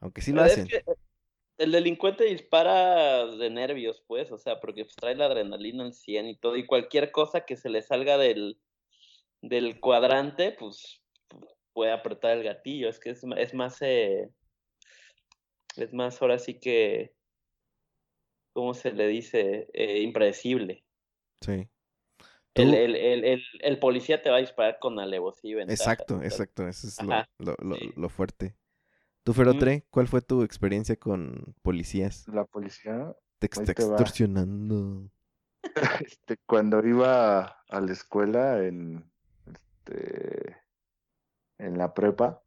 Aunque sí lo hacen. el delincuente dispara de nervios, pues, o sea, porque pues, trae la adrenalina al 100 y todo, y cualquier cosa que se le salga del, del cuadrante, pues puede apretar el gatillo. Es que es, es más, eh, es más ahora sí que, ¿cómo se le dice? Eh, impredecible. Sí. El, el, el, el, policía te va a disparar con alevosía Exacto, exacto. Eso es lo, lo, lo, fuerte. Tú, Ferotre, ¿cuál fue tu experiencia con policías? La policía. Te está extorsionando. Este, cuando iba a la escuela en, este, en la prepa,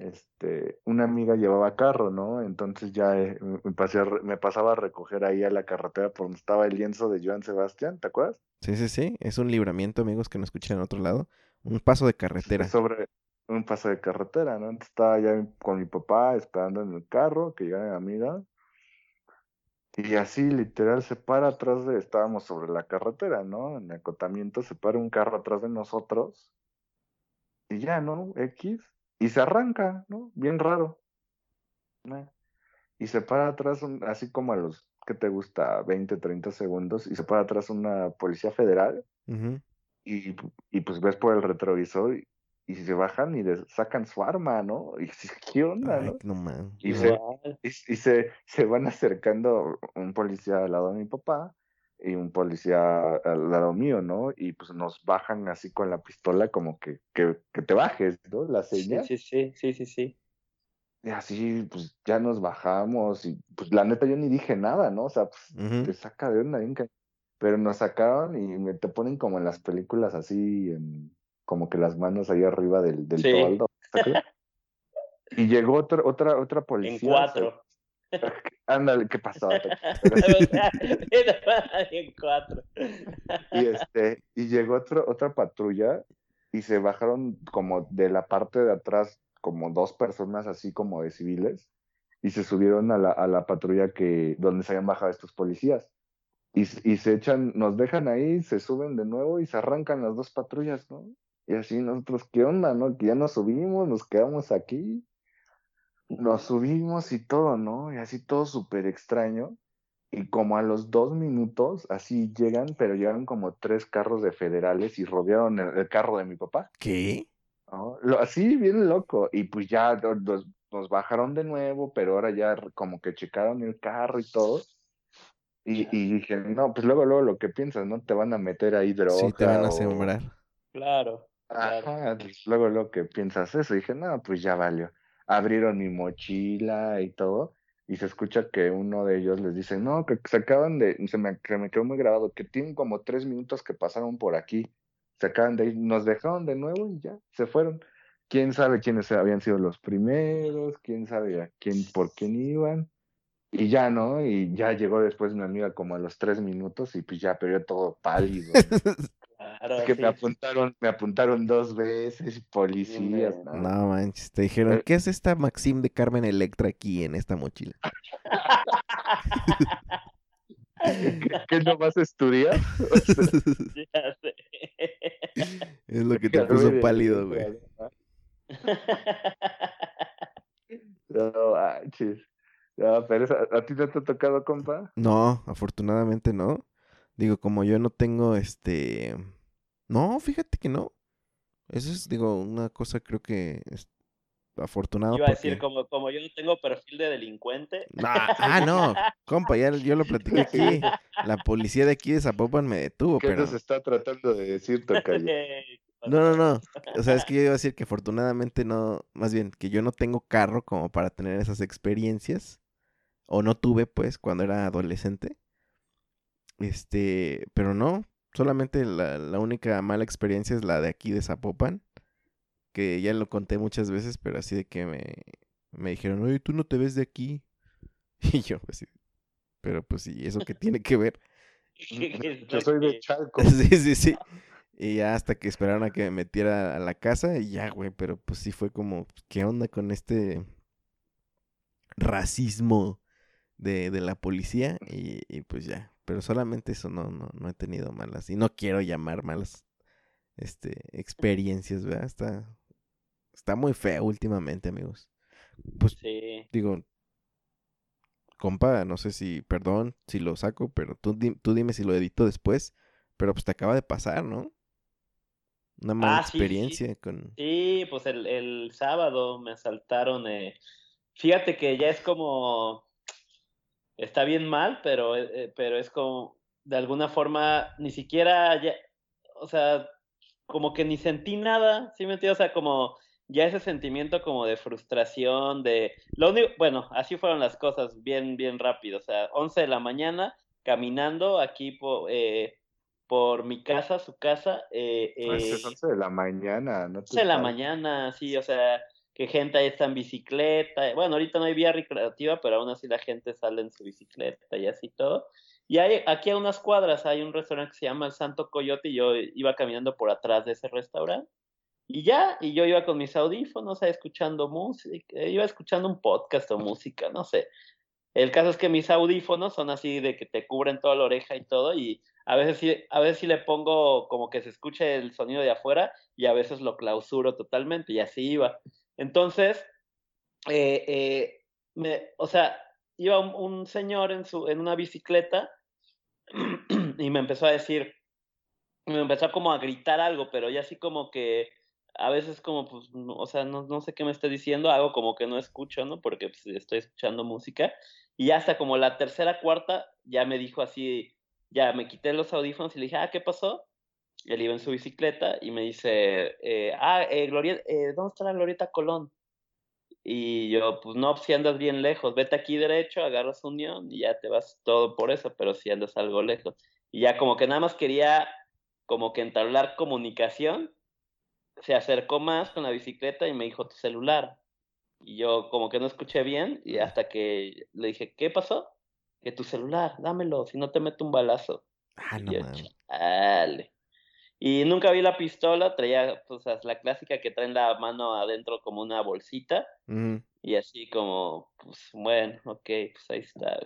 este, una amiga llevaba carro, ¿no? Entonces ya eh, me, pasé me, pasaba a recoger ahí a la carretera por donde estaba el lienzo de Joan Sebastián, ¿te acuerdas? Sí, sí, sí, es un libramiento, amigos, que no escuchan en otro lado, un paso de carretera. Sobre un paso de carretera, ¿no? Entonces estaba ya con mi papá esperando en el carro que llegara mi amiga. Y así literal se para atrás de, estábamos sobre la carretera, ¿no? En el acotamiento se para un carro atrás de nosotros y ya, ¿no? X y se arranca, ¿no? Bien raro. Y se para atrás, así como a los que te gusta, 20, 30 segundos, y se para atrás una policía federal y, y pues ves por el retrovisor y, y se bajan y les sacan su arma, ¿no? Y ¿qué onda, no? y, se, y, se, se, van acercando un policía al lado de mi papá y un policía al lado mío, ¿no? Y pues nos bajan así con la pistola como que, que, que te bajes, ¿no? La señal. Sí, sí, sí, sí, sí. Y así, pues ya nos bajamos y pues la neta yo ni dije nada, ¿no? O sea, pues te saca de onda, pero nos sacaron y me te ponen como en las películas así en como que las manos ahí arriba del, del toldo. y llegó otra, otra, otra policía. En cuatro. Ándale, ¿qué pasó? y este, y llegó otro, otra patrulla y se bajaron como de la parte de atrás, como dos personas así como de civiles, y se subieron a la, a la patrulla que, donde se habían bajado estos policías. Y, y se echan, nos dejan ahí, se suben de nuevo y se arrancan las dos patrullas, ¿no? Y así nosotros, ¿qué onda, no? Que ya nos subimos, nos quedamos aquí, nos subimos y todo, ¿no? Y así todo súper extraño. Y como a los dos minutos, así llegan, pero llegan como tres carros de federales y rodearon el, carro de mi papá. ¿Qué? así, bien loco. Y pues ya nos, nos, bajaron de nuevo, pero ahora ya como que checaron el carro y todo. Y, y, dije, no, pues luego, luego lo que piensas, ¿no? Te van a meter ahí droga. Sí, te van a sembrar. Claro. Ajá, pues, luego lo que piensas eso, dije, no, pues ya valió. Abrieron mi mochila y todo, y se escucha que uno de ellos les dice, no, que se acaban de, se me, me quedó muy grabado, que tienen como tres minutos que pasaron por aquí, se acaban de ir, nos dejaron de nuevo y ya, se fueron. Quién sabe quiénes habían sido los primeros, quién sabe a quién, por quién iban, Y ya, ¿no? Y ya llegó después mi amiga como a los tres minutos y pues ya perdió todo pálido. es que me apuntaron, me apuntaron dos veces, policías. No, no manches, te dijeron, eh. ¿qué es esta Maxim de Carmen Electra aquí en esta mochila? ¿Qué, no vas a estudiar? Es lo que te puso pálido, güey. No manches. No, pero ¿a, ti no te ha tocado, compa? No, afortunadamente no. Digo, como yo no tengo este. No, fíjate que no. Eso es, digo, una cosa creo que es afortunado. Iba a decir, como, como yo no tengo perfil de delincuente. ah, no, compa, ya yo lo platiqué aquí. La policía de aquí de Zapopan me detuvo, ¿Qué pero. se está tratando de decir, Tocayo? No, no, no. O sea, es que yo iba a decir que afortunadamente no, más bien que yo no tengo carro como para tener esas experiencias. O no tuve, pues, cuando era adolescente. Este, pero no, solamente la, la única mala experiencia es la de aquí de Zapopan. Que ya lo conté muchas veces, pero así de que me, me dijeron, oye, tú no te ves de aquí. Y yo, pues, pero pues sí, ¿eso qué tiene que ver? Yo soy de Chalco. Sí, sí, sí. Y ya hasta que esperaron a que me metiera a la casa y ya, güey, pero pues sí fue como, ¿qué onda con este racismo de, de la policía? Y, pues ya, pero solamente eso no, no, no he tenido malas. Y no quiero llamar malas este, experiencias, ¿verdad? Está, está muy feo últimamente, amigos. Pues sí. digo, compa, no sé si, perdón si lo saco, pero tú, tú dime si lo edito después, pero pues te acaba de pasar, ¿no? Una mala ah, experiencia sí, con. Sí, pues el, el sábado me asaltaron. Eh... Fíjate que ya es como. Está bien mal, pero, eh, eh, pero es como. De alguna forma, ni siquiera. Ya... O sea, como que ni sentí nada. ¿Sí me entiendes? O sea, como. Ya ese sentimiento como de frustración, de... Lo único, bueno, así fueron las cosas, bien, bien rápido. O sea, 11 de la mañana, caminando aquí por, eh, por mi casa, su casa. Eh, ah, es 11 de la mañana, ¿no? 11 de la mañana, sí, o sea, que gente está en bicicleta. Bueno, ahorita no hay vía recreativa, pero aún así la gente sale en su bicicleta y así todo. Y hay, aquí a unas cuadras hay un restaurante que se llama El Santo Coyote y yo iba caminando por atrás de ese restaurante. Y ya, y yo iba con mis audífonos, escuchando música, iba escuchando un podcast o música, no sé. El caso es que mis audífonos son así de que te cubren toda la oreja y todo, y a veces a veces sí le pongo como que se escuche el sonido de afuera y a veces lo clausuro totalmente y así iba. Entonces, eh, eh, me, o sea, iba un, señor en, su, en una bicicleta y me empezó a decir, me empezó como a gritar algo, pero ya así como que a veces como, pues, o sea, no, no, sé qué me está diciendo, hago como que no escucho, ¿no? Porque pues, estoy escuchando música. Y hasta como la tercera, cuarta, ya me dijo así, ya me quité los audífonos y le dije, ah, ¿qué pasó? Él iba en su bicicleta y me dice, eh, ah, eh, Gloria, eh, ¿dónde está la Glorieta Colón? Y yo, pues no, si andas bien lejos, vete aquí derecho, agarras unión y ya te vas todo por eso, pero si andas algo lejos. Y ya como que nada más quería como que entablar comunicación, se acercó más con la bicicleta y me dijo tu celular. Y yo como que no escuché bien y hasta que le dije, ¿qué pasó? que tu celular, dámelo, si no te meto un balazo. Ah, no, y Y nunca vi la pistola, traía, pues, la clásica que traen la mano adentro como una bolsita. Y así como, pues, bueno, ok, pues ahí está,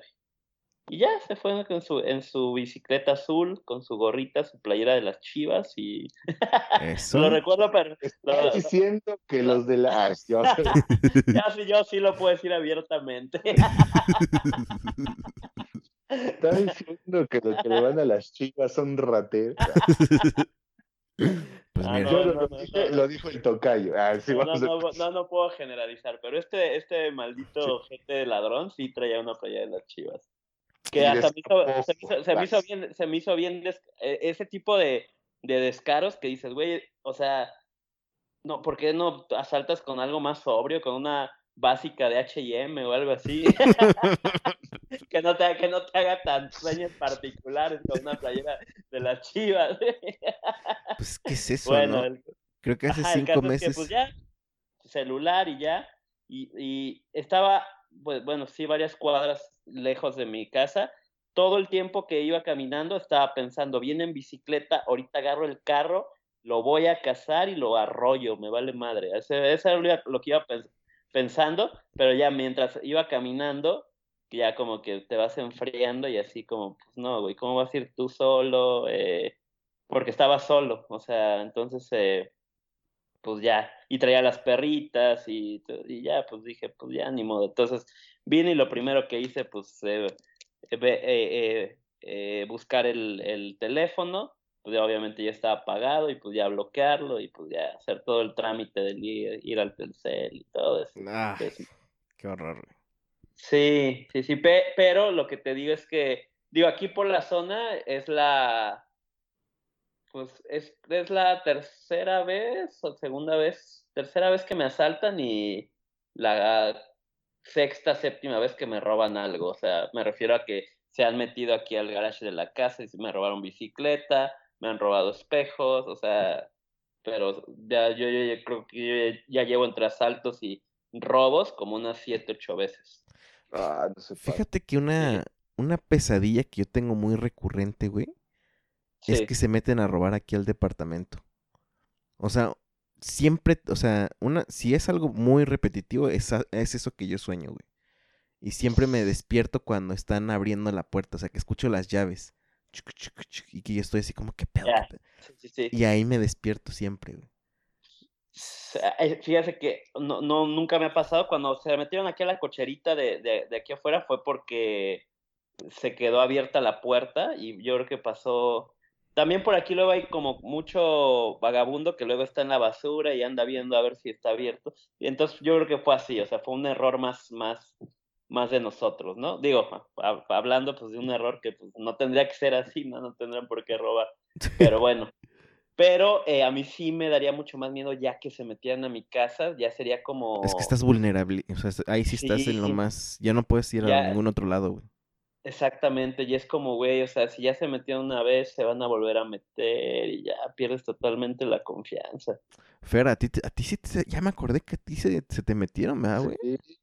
Y ya se fue en su, en su bicicleta azul, con su gorrita, su playera de las chivas y... Eso. lo recuerdo, pero... Lo, diciendo que los de la... Yo... ya sí, yo sí lo puedo decir abiertamente. Está diciendo que los que le van a las chivas son rateros. Pues ah, lo, dijo el tocayo. Ah, no, no, puedo generalizar, pero este, este maldito gente de ladrón sí traía una playera de las chivas. Que hasta me hizo, se, me hizo, bien, se me hizo bien e, ese tipo de, de descaros que dices, güey, o sea, no, ¿por qué no asaltas con algo más sobrio, con una básica de H&M o algo así? que, no te, que no te haga tan sueños particulares con una playera de las chivas. pues, ¿qué es eso, bueno, Creo que hace cinco meses... pues ya, celular y ya, y, y estaba pues, bueno, sí, varias cuadras lejos de mi casa. Todo el tiempo que iba caminando estaba pensando, viene en bicicleta, ahorita agarro el carro, lo voy a cazar y lo arroyo, me vale madre. Eso, eso era lo que iba pensando, pero ya mientras iba caminando, ya como que te vas enfriando y así como, pues no, güey, ¿cómo vas a ir tú solo? Eh, porque estaba solo, o sea, entonces, eh, pues ya, y traía las perritas y, y, ya, pues dije, pues ya, ni modo. Entonces vine y lo primero que hice, pues, eh, eh, eh buscar el, el, teléfono, pues ya obviamente ya estaba apagado y pues ya bloquearlo y pues ya hacer todo el trámite de ir, ir al Telcel y todo eso. Ah, qué horror. Sí, sí, sí, pero lo que te digo es que, digo, aquí por la zona es la, pues es, es la tercera vez o segunda vez, tercera vez que me asaltan y la sexta, séptima vez que me roban algo. O sea, me refiero a que se han metido aquí al garage de la casa y me robaron bicicleta, me han robado espejos, o sea, pero ya yo, yo, creo que ya llevo entre asaltos y robos como unas siete, ocho veces. Ah, Fíjate que una, una pesadilla que yo tengo muy recurrente, güey, es que se meten a robar aquí al departamento. O sea, siempre, o sea, una, si es algo muy repetitivo, es, es eso que yo sueño, güey. Y siempre me despierto cuando están abriendo la puerta, o sea, que escucho las llaves. Y que yo estoy así como, ¿qué pedo? y ahí me despierto siempre, güey. Eh, fíjate que no, no, nunca me ha pasado. Cuando se metieron aquí a la cocherita de, de, de, aquí afuera fue porque se quedó abierta la puerta y yo creo que pasó. También por aquí luego hay como mucho vagabundo que luego está en la basura y anda viendo a ver si está abierto. Y entonces yo creo que fue así, o sea, fue un error más, más, más de nosotros, ¿no? Digo, hablando pues de un error que pues, no tendría que ser así, ¿no? No tendrían por qué robar. Pero bueno, pero eh, a mí sí me daría mucho más miedo ya que se metieran a mi casa, ya sería como... Es que estás vulnerable, o sea, ahí sí estás en lo más... Ya no puedes ir a ningún otro lado, güey. Exactamente, y es como, güey, o sea, si ya se metieron una vez, se van a volver a meter y ya pierdes totalmente la confianza. Fer, a ti, a ti sí, te, ya me acordé que a ti se, te metieron, ¿verdad, güey? Sí.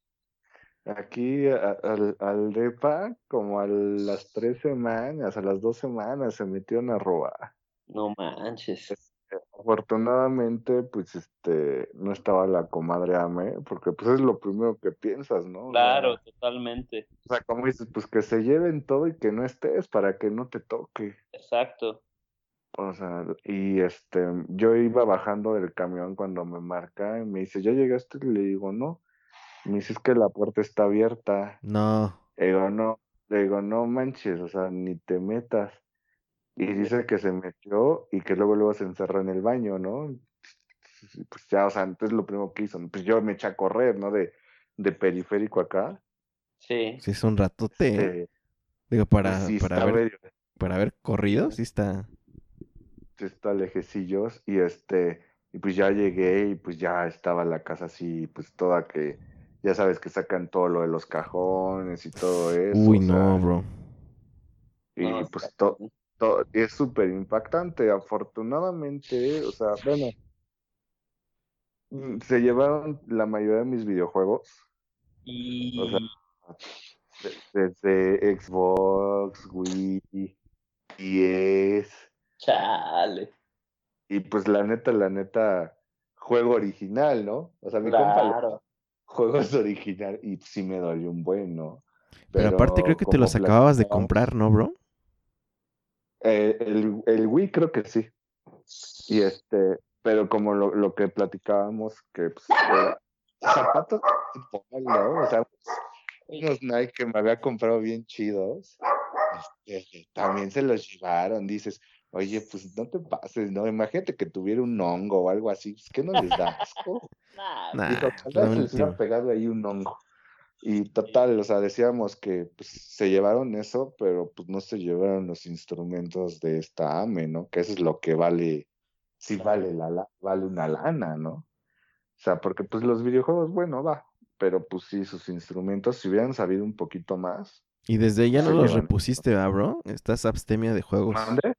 Aquí al, al DEPA, como a las tres semanas, a las dos semanas, se metieron a robar. No manches. Este, afortunadamente, pues, este, no estaba la comadre Ame, porque pues es lo primero que piensas, ¿no? Claro, totalmente. O sea, como dices, pues que se lleven todo y que no estés para que no te toque. Exacto. O sea, y este, yo iba bajando del camión cuando me marca y me dice, ¿ya llegaste? Y le digo, no. Me dice, es que la puerta está abierta. No. Le digo, no. Le digo, no manches, o sea, ni te metas. Y dice que se metió y que luego luego se encerró en el baño, ¿no? Pues ya, o sea, entonces lo primero que hizo, pues yo me eché a correr, ¿no? De, de periférico acá. Sí. Sí, es un ratote. Este, Digo, para, pues para, ver, para haber corrido, sí está. Sí está lejecillos y este, y pues ya llegué y pues ya estaba la casa así, pues toda que, ya sabes que sacan todo lo de los cajones y todo eso. Uy, no, bro. Y pues todo es súper impactante. Afortunadamente, o sea, bueno, mm, se llevaron la mayoría de mis videojuegos. Y... O sea, desde Xbox, Wii, es Chale. Y pues la neta, la neta, juego original, ¿no? O sea, mi claro. juego es original y sí me dolió un buen, ¿no? Pero, aparte creo que te los acababas de comprar, ¿no, bro? Eh, el, el Wii creo que sí. Y este, pero como lo, lo que platicábamos, que pues, zapatos, ¿no? O sea, unos Nike que me había comprado bien chidos, este, también se los llevaron. Dices, oye, pues no te pases, ¿no? Imagínate que tuviera un hongo o algo así, pues que no les da asco. nah, Dijo, se les pegado ahí un hongo. Y total, o sea, decíamos que pues, se llevaron eso, pero pues no se llevaron los instrumentos de esta AME, ¿no? Que eso es lo que vale, sí vale, la, vale una lana, ¿no? O sea, porque pues los videojuegos, bueno, va, pero pues sí, sus instrumentos, si hubieran sabido un poquito más. Y desde ahí ya no los repusiste, ¿verdad, bro? Estás abstemia de juegos. ¿Mande?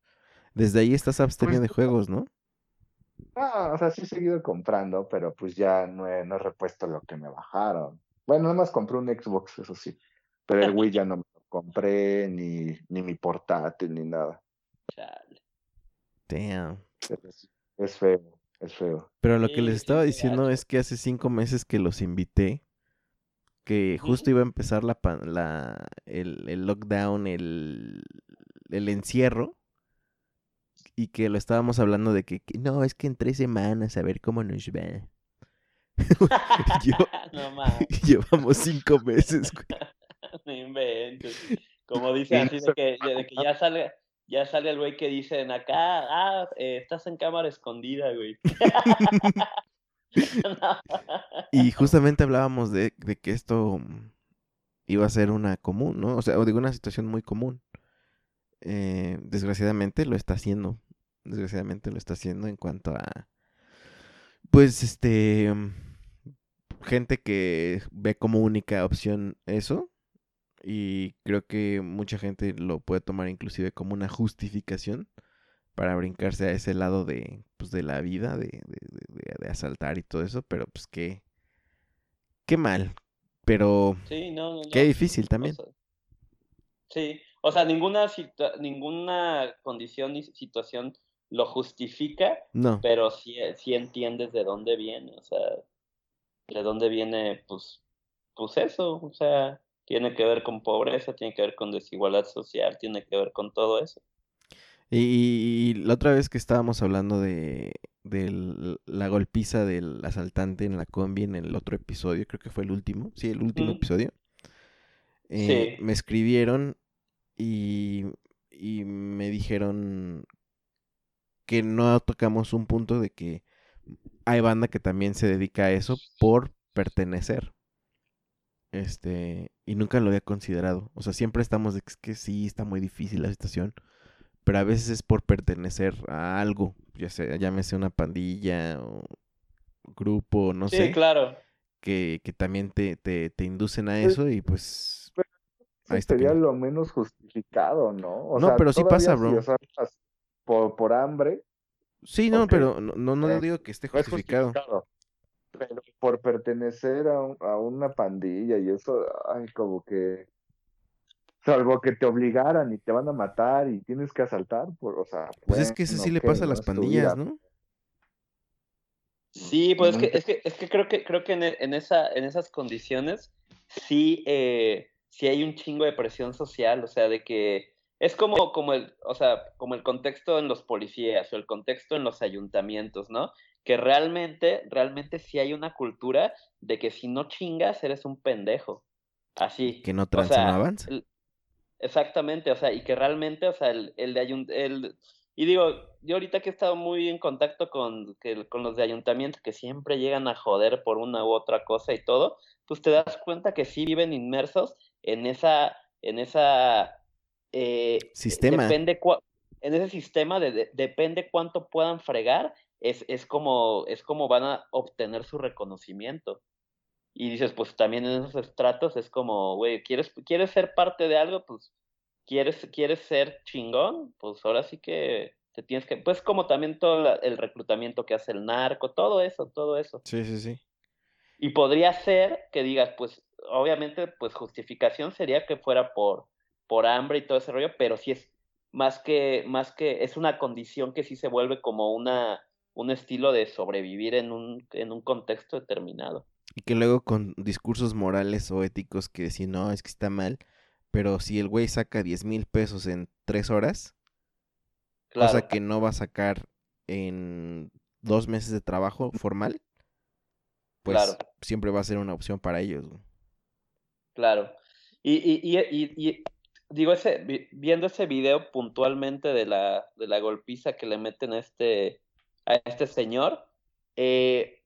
Desde ahí estás abstemia pues de juegos, ¿no? Ah, o sea, sí he seguido comprando, pero pues ya no he, no he repuesto lo que me bajaron. Bueno, nada más compré un Xbox, eso sí. Pero el Wii ya no me lo compré, ni, ni mi portátil, ni nada. Chale. Damn. Es, feo, es feo. Pero lo que les estaba diciendo es que hace cinco meses que los invité, que justo iba a empezar la, la el, el lockdown, el, el encierro y que lo estábamos hablando de que, no, es que en tres semanas a ver cómo nos va. llevamos cinco meses. no inventes. Como dice así de que, de que ya sale ya sale el güey que dicen acá, ah, eh, estás en cámara escondida, güey. y justamente hablábamos de, de, que esto iba a ser una común, ¿no? O sea, o digo, una situación muy común. Eh, desgraciadamente lo está haciendo. Desgraciadamente lo está haciendo en cuanto a, pues, este, gente que ve como única opción eso. Y creo que mucha gente lo puede tomar inclusive como una justificación para brincarse a ese lado de, pues, de la vida, de, de, asaltar y todo eso. Pero pues qué, qué mal. Pero qué difícil también. sí, o sea, ninguna, ninguna condición ni situación lo justifica, no. pero sí, sí entiendes de dónde viene, o sea, de dónde viene, pues, pues eso, o sea, tiene que ver con pobreza, tiene que ver con desigualdad social, tiene que ver con todo eso. Y, la otra vez que estábamos hablando de, de la golpiza del asaltante en la combi en el otro episodio, creo que fue el último, sí, el último episodio, eh, me escribieron y, y me dijeron que no tocamos un punto de que hay banda que también se dedica a eso por pertenecer. Este, y nunca lo había considerado. O sea, siempre estamos de que, que sí, está muy difícil la situación, pero a veces es por pertenecer a algo, ya sea, llámese una pandilla o grupo, no sé. Sí, claro. Que, que también te, te, te inducen a pues eso y pues sería lo menos justificado, ¿no? no, pero sí pasa, bro. por, por hambre. Sí, no, pero no, no, digo que esté justificado. Pero por pertenecer a, a, una pandilla y eso, ay, como que. Salvo que te obligaran y te van a matar y tienes que asaltar, por, o sea. Pues es que eso sí le pasa a las pandillas, ¿no? Sí, pues es que, es que, es que creo que, creo que en, en, esa, en esas condiciones sí eh, si hay un chingo de presión social, o sea, de que es como, como el, o sea, como el contexto en los policías o el contexto en los ayuntamientos, ¿no? Que realmente, realmente sí hay una cultura de que si no chingas eres un pendejo. Así. Que no transa, no avanza. Exactamente, o sea, y que realmente, o sea, el, el de ayuntamiento, y digo, yo ahorita que he estado muy en contacto con, que, con los de ayuntamiento que siempre llegan a joder por una u otra cosa y todo, pues te das cuenta que sí viven inmersos en esa, en esa eh, sistema. Depende en ese sistema de, depende cuánto puedan fregar, es, es, como, es como van a obtener su reconocimiento. Y dices, pues también en esos estratos es como, güey, ¿quieres, ¿quieres ser parte de algo? Pues, ¿quieres, ¿quieres ser chingón? Pues ahora sí que te tienes que, pues como también todo el reclutamiento que hace el narco, todo eso, todo eso. Sí, sí, sí. Y podría ser que digas, pues obviamente, pues justificación sería que fuera por, por hambre y todo ese rollo, pero sí es más que, más que, es una condición que sí se vuelve como una, un estilo de sobrevivir en un, en un contexto determinado. Y que luego con discursos morales o éticos que decir, no, es que está mal, pero si el güey saca 10 mil pesos en tres horas, cosa que no va a sacar en dos meses de trabajo formal, pues siempre va a ser una opción para ellos. Claro. Y, y, y, y, digo, ese, viendo ese video puntualmente de la, de la golpiza que le meten a este, a este señor, eh,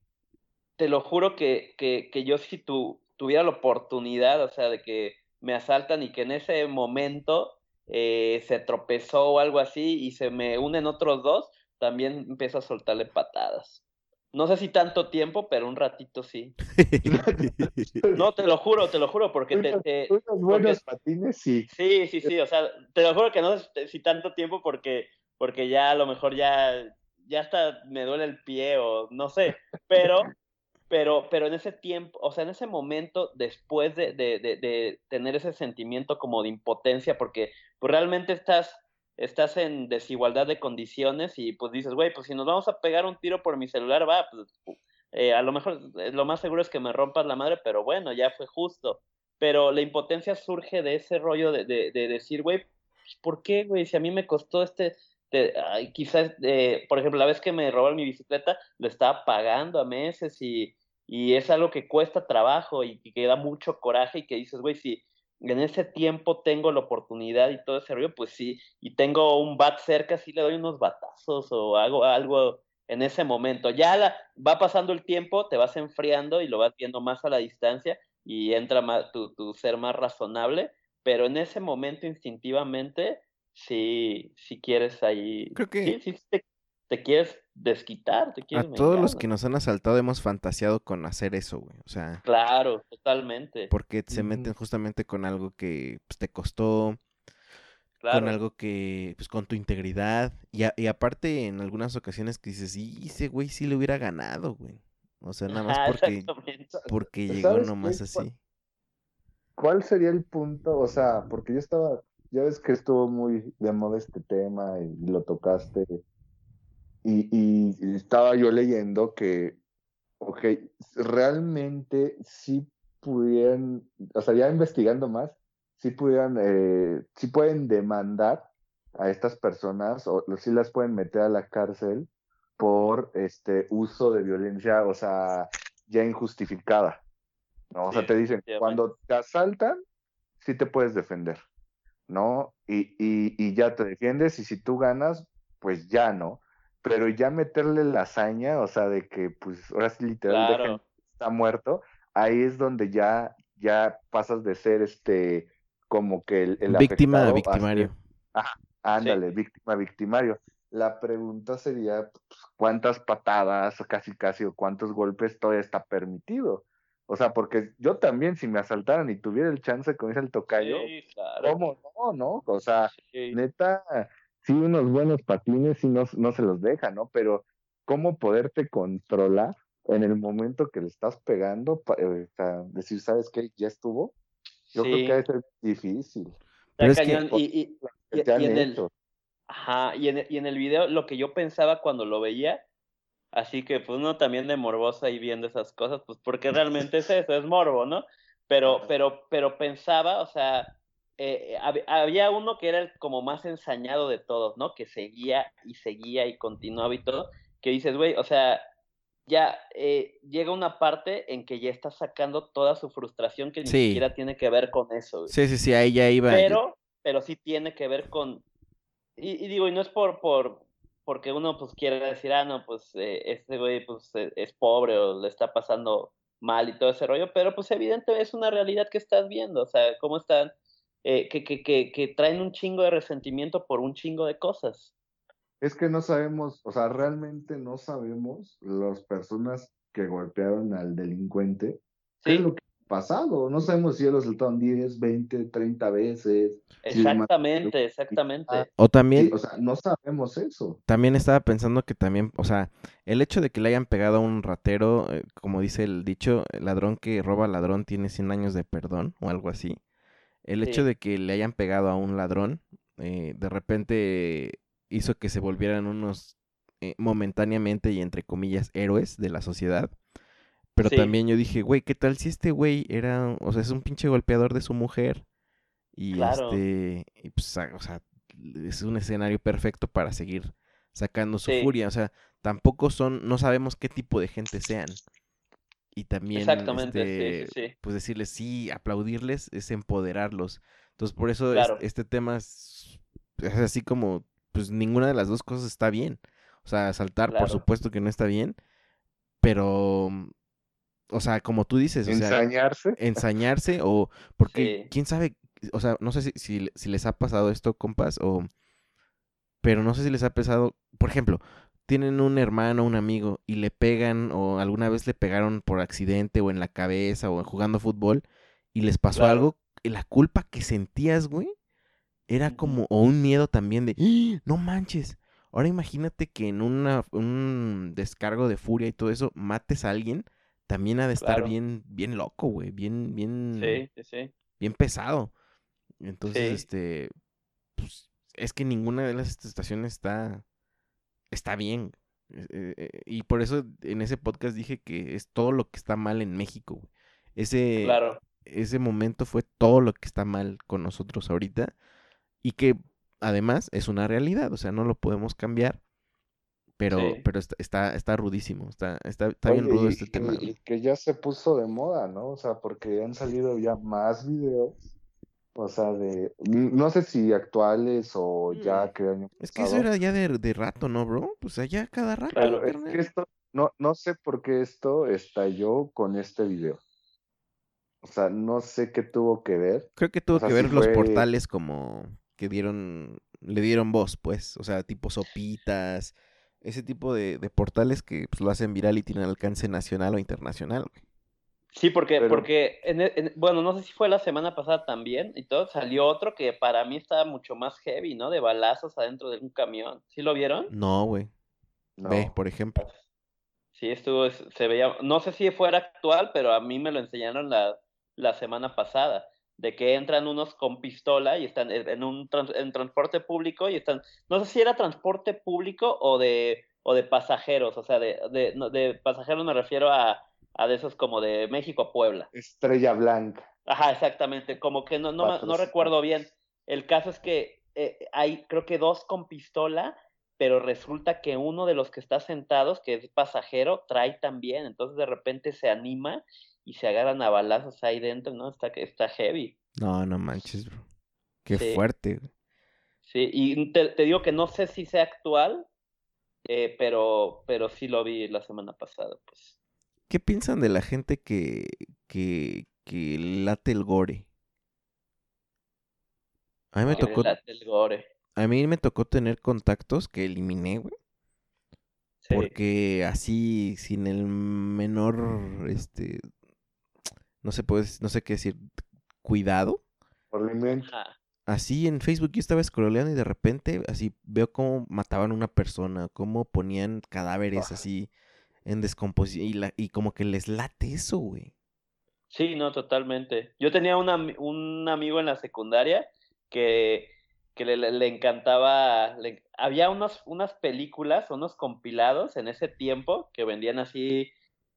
te lo juro que, que, yo si tu, tuviera la oportunidad, o sea, de que me asaltan y que en ese momento eh, se tropezó o algo así y se me unen otros dos, también empiezo a soltarle patadas. No sé si tanto tiempo, pero un ratito sí. no, te lo juro, te lo juro, porque te... Unos buenos patines, sí. Sí, sí, sí, o sea, te lo juro que no sé si tanto tiempo porque, porque ya a lo mejor ya, ya hasta me duele el pie o no sé, pero, pero, pero en ese tiempo, o sea, en ese momento, después de, de, de, tener ese sentimiento como de impotencia, porque pues, realmente estás, estás en desigualdad de condiciones y pues dices, güey, pues si nos vamos a pegar un tiro por mi celular, va, pues eh, a lo mejor eh, lo más seguro es que me rompas la madre, pero bueno, ya fue justo. Pero la impotencia surge de ese rollo de, de, de decir, güey, ¿por qué, güey? Si a mí me costó este, quizás, eh, por ejemplo, la vez que me robaron mi bicicleta, lo estaba pagando a meses y, y es algo que cuesta trabajo y, que da mucho coraje y que dices, güey, si en ese tiempo tengo la oportunidad y todo ese rollo, pues sí, y tengo un bat cerca, sí le doy unos batazos o hago algo en ese momento. Ya la, va pasando el tiempo, te vas enfriando y lo vas viendo más a la distancia y entra más, tu, tu ser más razonable, pero en ese momento instintivamente sí, sí quieres ahí. Creo que. Sí, sí te, quieres desquitar, te quieres. A todos los que nos han asaltado hemos fantaseado con hacer eso, güey. O sea. Claro, totalmente. Porque se meten justamente con algo que pues, te costó. Con algo que, pues con tu integridad. Y, y aparte, en algunas ocasiones que dices, sí, ese güey sí le hubiera ganado, güey. O sea, nada más porque, porque llegó nomás así. ¿Cuál sería el punto? O sea, porque yo estaba ya ves que estuvo muy de moda este tema y lo tocaste. Y, estaba yo leyendo que, ok, realmente sí pudieran, o sea, ya investigando más, sí pudieran, eh, sí pueden demandar a estas personas o sí las pueden meter a la cárcel por este uso de violencia, o sea, ya injustificada. ¿no? O sea, te dicen, cuando te asaltan, sí te puedes defender. ¿no? Y, y, y ya te defiendes y si tú ganas, pues ya no. Pero ya meterle la hazaña, o sea, de que pues ahora sí literal está muerto, ahí es donde ya, ya pasas de ser este como que el, el víctima victimario. Ajá, ándale, víctima victimario. La pregunta sería pues, cuántas patadas, casi casi, o cuántos golpes todavía está permitido. O sea, porque yo también, si me asaltaran y tuviera el chance con ese tocayo, ¿cómo no, no? O sea, neta, sí, unos buenos patines y no, no se los deja, ¿no? Pero, ¿cómo poderte controlar en el momento que le estás pegando? Eh, o sea, decir, ¿sabes qué? Ya estuvo. Yo creo que ser difícil. Pero es que, y, y, en el, ajá, y, en, y en el video lo que yo pensaba cuando lo veía Así que pues uno también de morbosa ahí viendo esas cosas, pues porque realmente es eso, es morbo, ¿no? Pero, pero, pero pensaba, o sea, eh, había uno que era como más ensañado de todos, ¿no? Que seguía y seguía y continuaba y todo, que dices, güey, o sea, ya eh, llega una parte en que ya está sacando toda su frustración que ni siquiera tiene que ver con eso. Sí, sí, sí, ahí ya iba. Pero, pero sí tiene que ver con, y, y digo, y no es por, por, porque uno pues quiere decir, ah, no, pues eh, este güey pues e, es pobre o le está pasando mal y todo ese rollo, pero pues evidentemente es una realidad que estás viendo, o sea, cómo están, eh, que, que, que, que traen un chingo de resentimiento por un chingo de cosas. Es que no sabemos, o sea, realmente no sabemos las personas que golpearon al delincuente, qué es lo que pasado. No sabemos si lo saltaron 10, 20, 30 veces. Exactamente, exactamente. O también. o sea, no sabemos eso. También estaba pensando que también, o sea, el hecho de que le hayan pegado a un ratero, eh, como dice el dicho, el ladrón que roba ladrón tiene 100 años de perdón o algo así. El hecho de que le hayan pegado a un ladrón, eh, de repente hizo que se volvieran unos eh, momentáneamente y entre comillas héroes de la sociedad pero también yo dije, güey, ¿qué tal si este güey era, o sea, es un pinche golpeador de su mujer? Y este, y pues, o sea, es un escenario perfecto para seguir sacando su furia. O sea, tampoco son, no sabemos qué tipo de gente sean. Y también, Exactamente, este, pues decirles sí, aplaudirles es empoderarlos. Entonces, por eso este tema es, es, así como, pues ninguna de las dos cosas está bien. O sea, saltar, por supuesto que no está bien, pero o sea, como tú dices, ensañarse. ensañarse o porque quién sabe, o sea, no sé si, si, les ha pasado esto, compas, o pero no sé si les ha pesado, por ejemplo, tienen un hermano, un amigo y le pegan o alguna vez le pegaron por accidente o en la cabeza o jugando fútbol y les pasó algo y la culpa que sentías, güey, era como o un miedo también de, ¡Ah! no manches. Ahora imagínate que en una, un descargo de furia y todo eso mates a alguien también ha de estar bien, bien loco, güey, bien, bien, sí, sí, sí. bien pesado. Entonces, este, pues, es que ninguna de las estaciones está, está bien. Eh, eh, y por eso en ese podcast dije que es todo lo que está mal en México. Ese, claro. ese momento fue todo lo que está mal con nosotros ahorita y que además es una realidad, o sea, no lo podemos cambiar. Pero, pero está, está, rudísimo, está, está, está bien rudo este tema. Y que ya se puso de moda, ¿no? O sea, porque han salido ya más videos o sea, de. No sé si actuales o ya que año Es que eso era ya de, de rato, ¿no, bro? Pues allá cada rato. Claro, es que esto. No, no sé por qué esto estalló con este video. O sea, no sé qué tuvo que ver. Creo que tuvo que ver los portales como que dieron. Le dieron voz, pues. O sea, tipo sopitas. Ese tipo de, de portales que pues, lo hacen viral y tienen alcance nacional o internacional, güey. Sí, porque, porque e, bueno, no sé si fue la semana pasada también y todo, salió otro que para mí estaba mucho más heavy, ¿no? De balazos adentro de un camión. ¿Sí lo vieron? No, güey. Ve, por ejemplo. Sí, estuvo, se veía, no sé si fuera actual, pero a mí me lo enseñaron la, la semana pasada, de que entran unos con pistola y están en un en transporte público y están, no sé si era transporte público o de, o de pasajeros, o sea, de, de, de pasajeros me refiero a a de esos como de México a Puebla. Estrella Blanca. Ajá, exactamente, como que no, no, no recuerdo bien. El caso es que eh, hay creo que dos con pistola, pero resulta que uno de los que está sentados, que es pasajero, trae también, entonces de repente se anima y se agarran a balazos ahí dentro, ¿no? Está, está heavy. No, no manches, bro. Qué fuerte. Sí, y te, digo que no sé si sea actual, eh, pero, pero sí lo vi la semana pasada, pues. ¿Qué piensan de la gente que, que, que late el gore? A mí me tocó. A mí me tocó tener contactos que eliminé, güey. Porque así, sin el menor, este, no sé, pues, no sé qué decir, cuidado. Así en Facebook yo estaba scrolleando y de repente así veo cómo mataban a una persona, cómo ponían cadáveres así en descomposición y, la, y como que les late eso, güey. Sí, no, totalmente. Yo tenía un amigo en la secundaria que, que le, encantaba, había unos, unas películas, unos compilados en ese tiempo que vendían así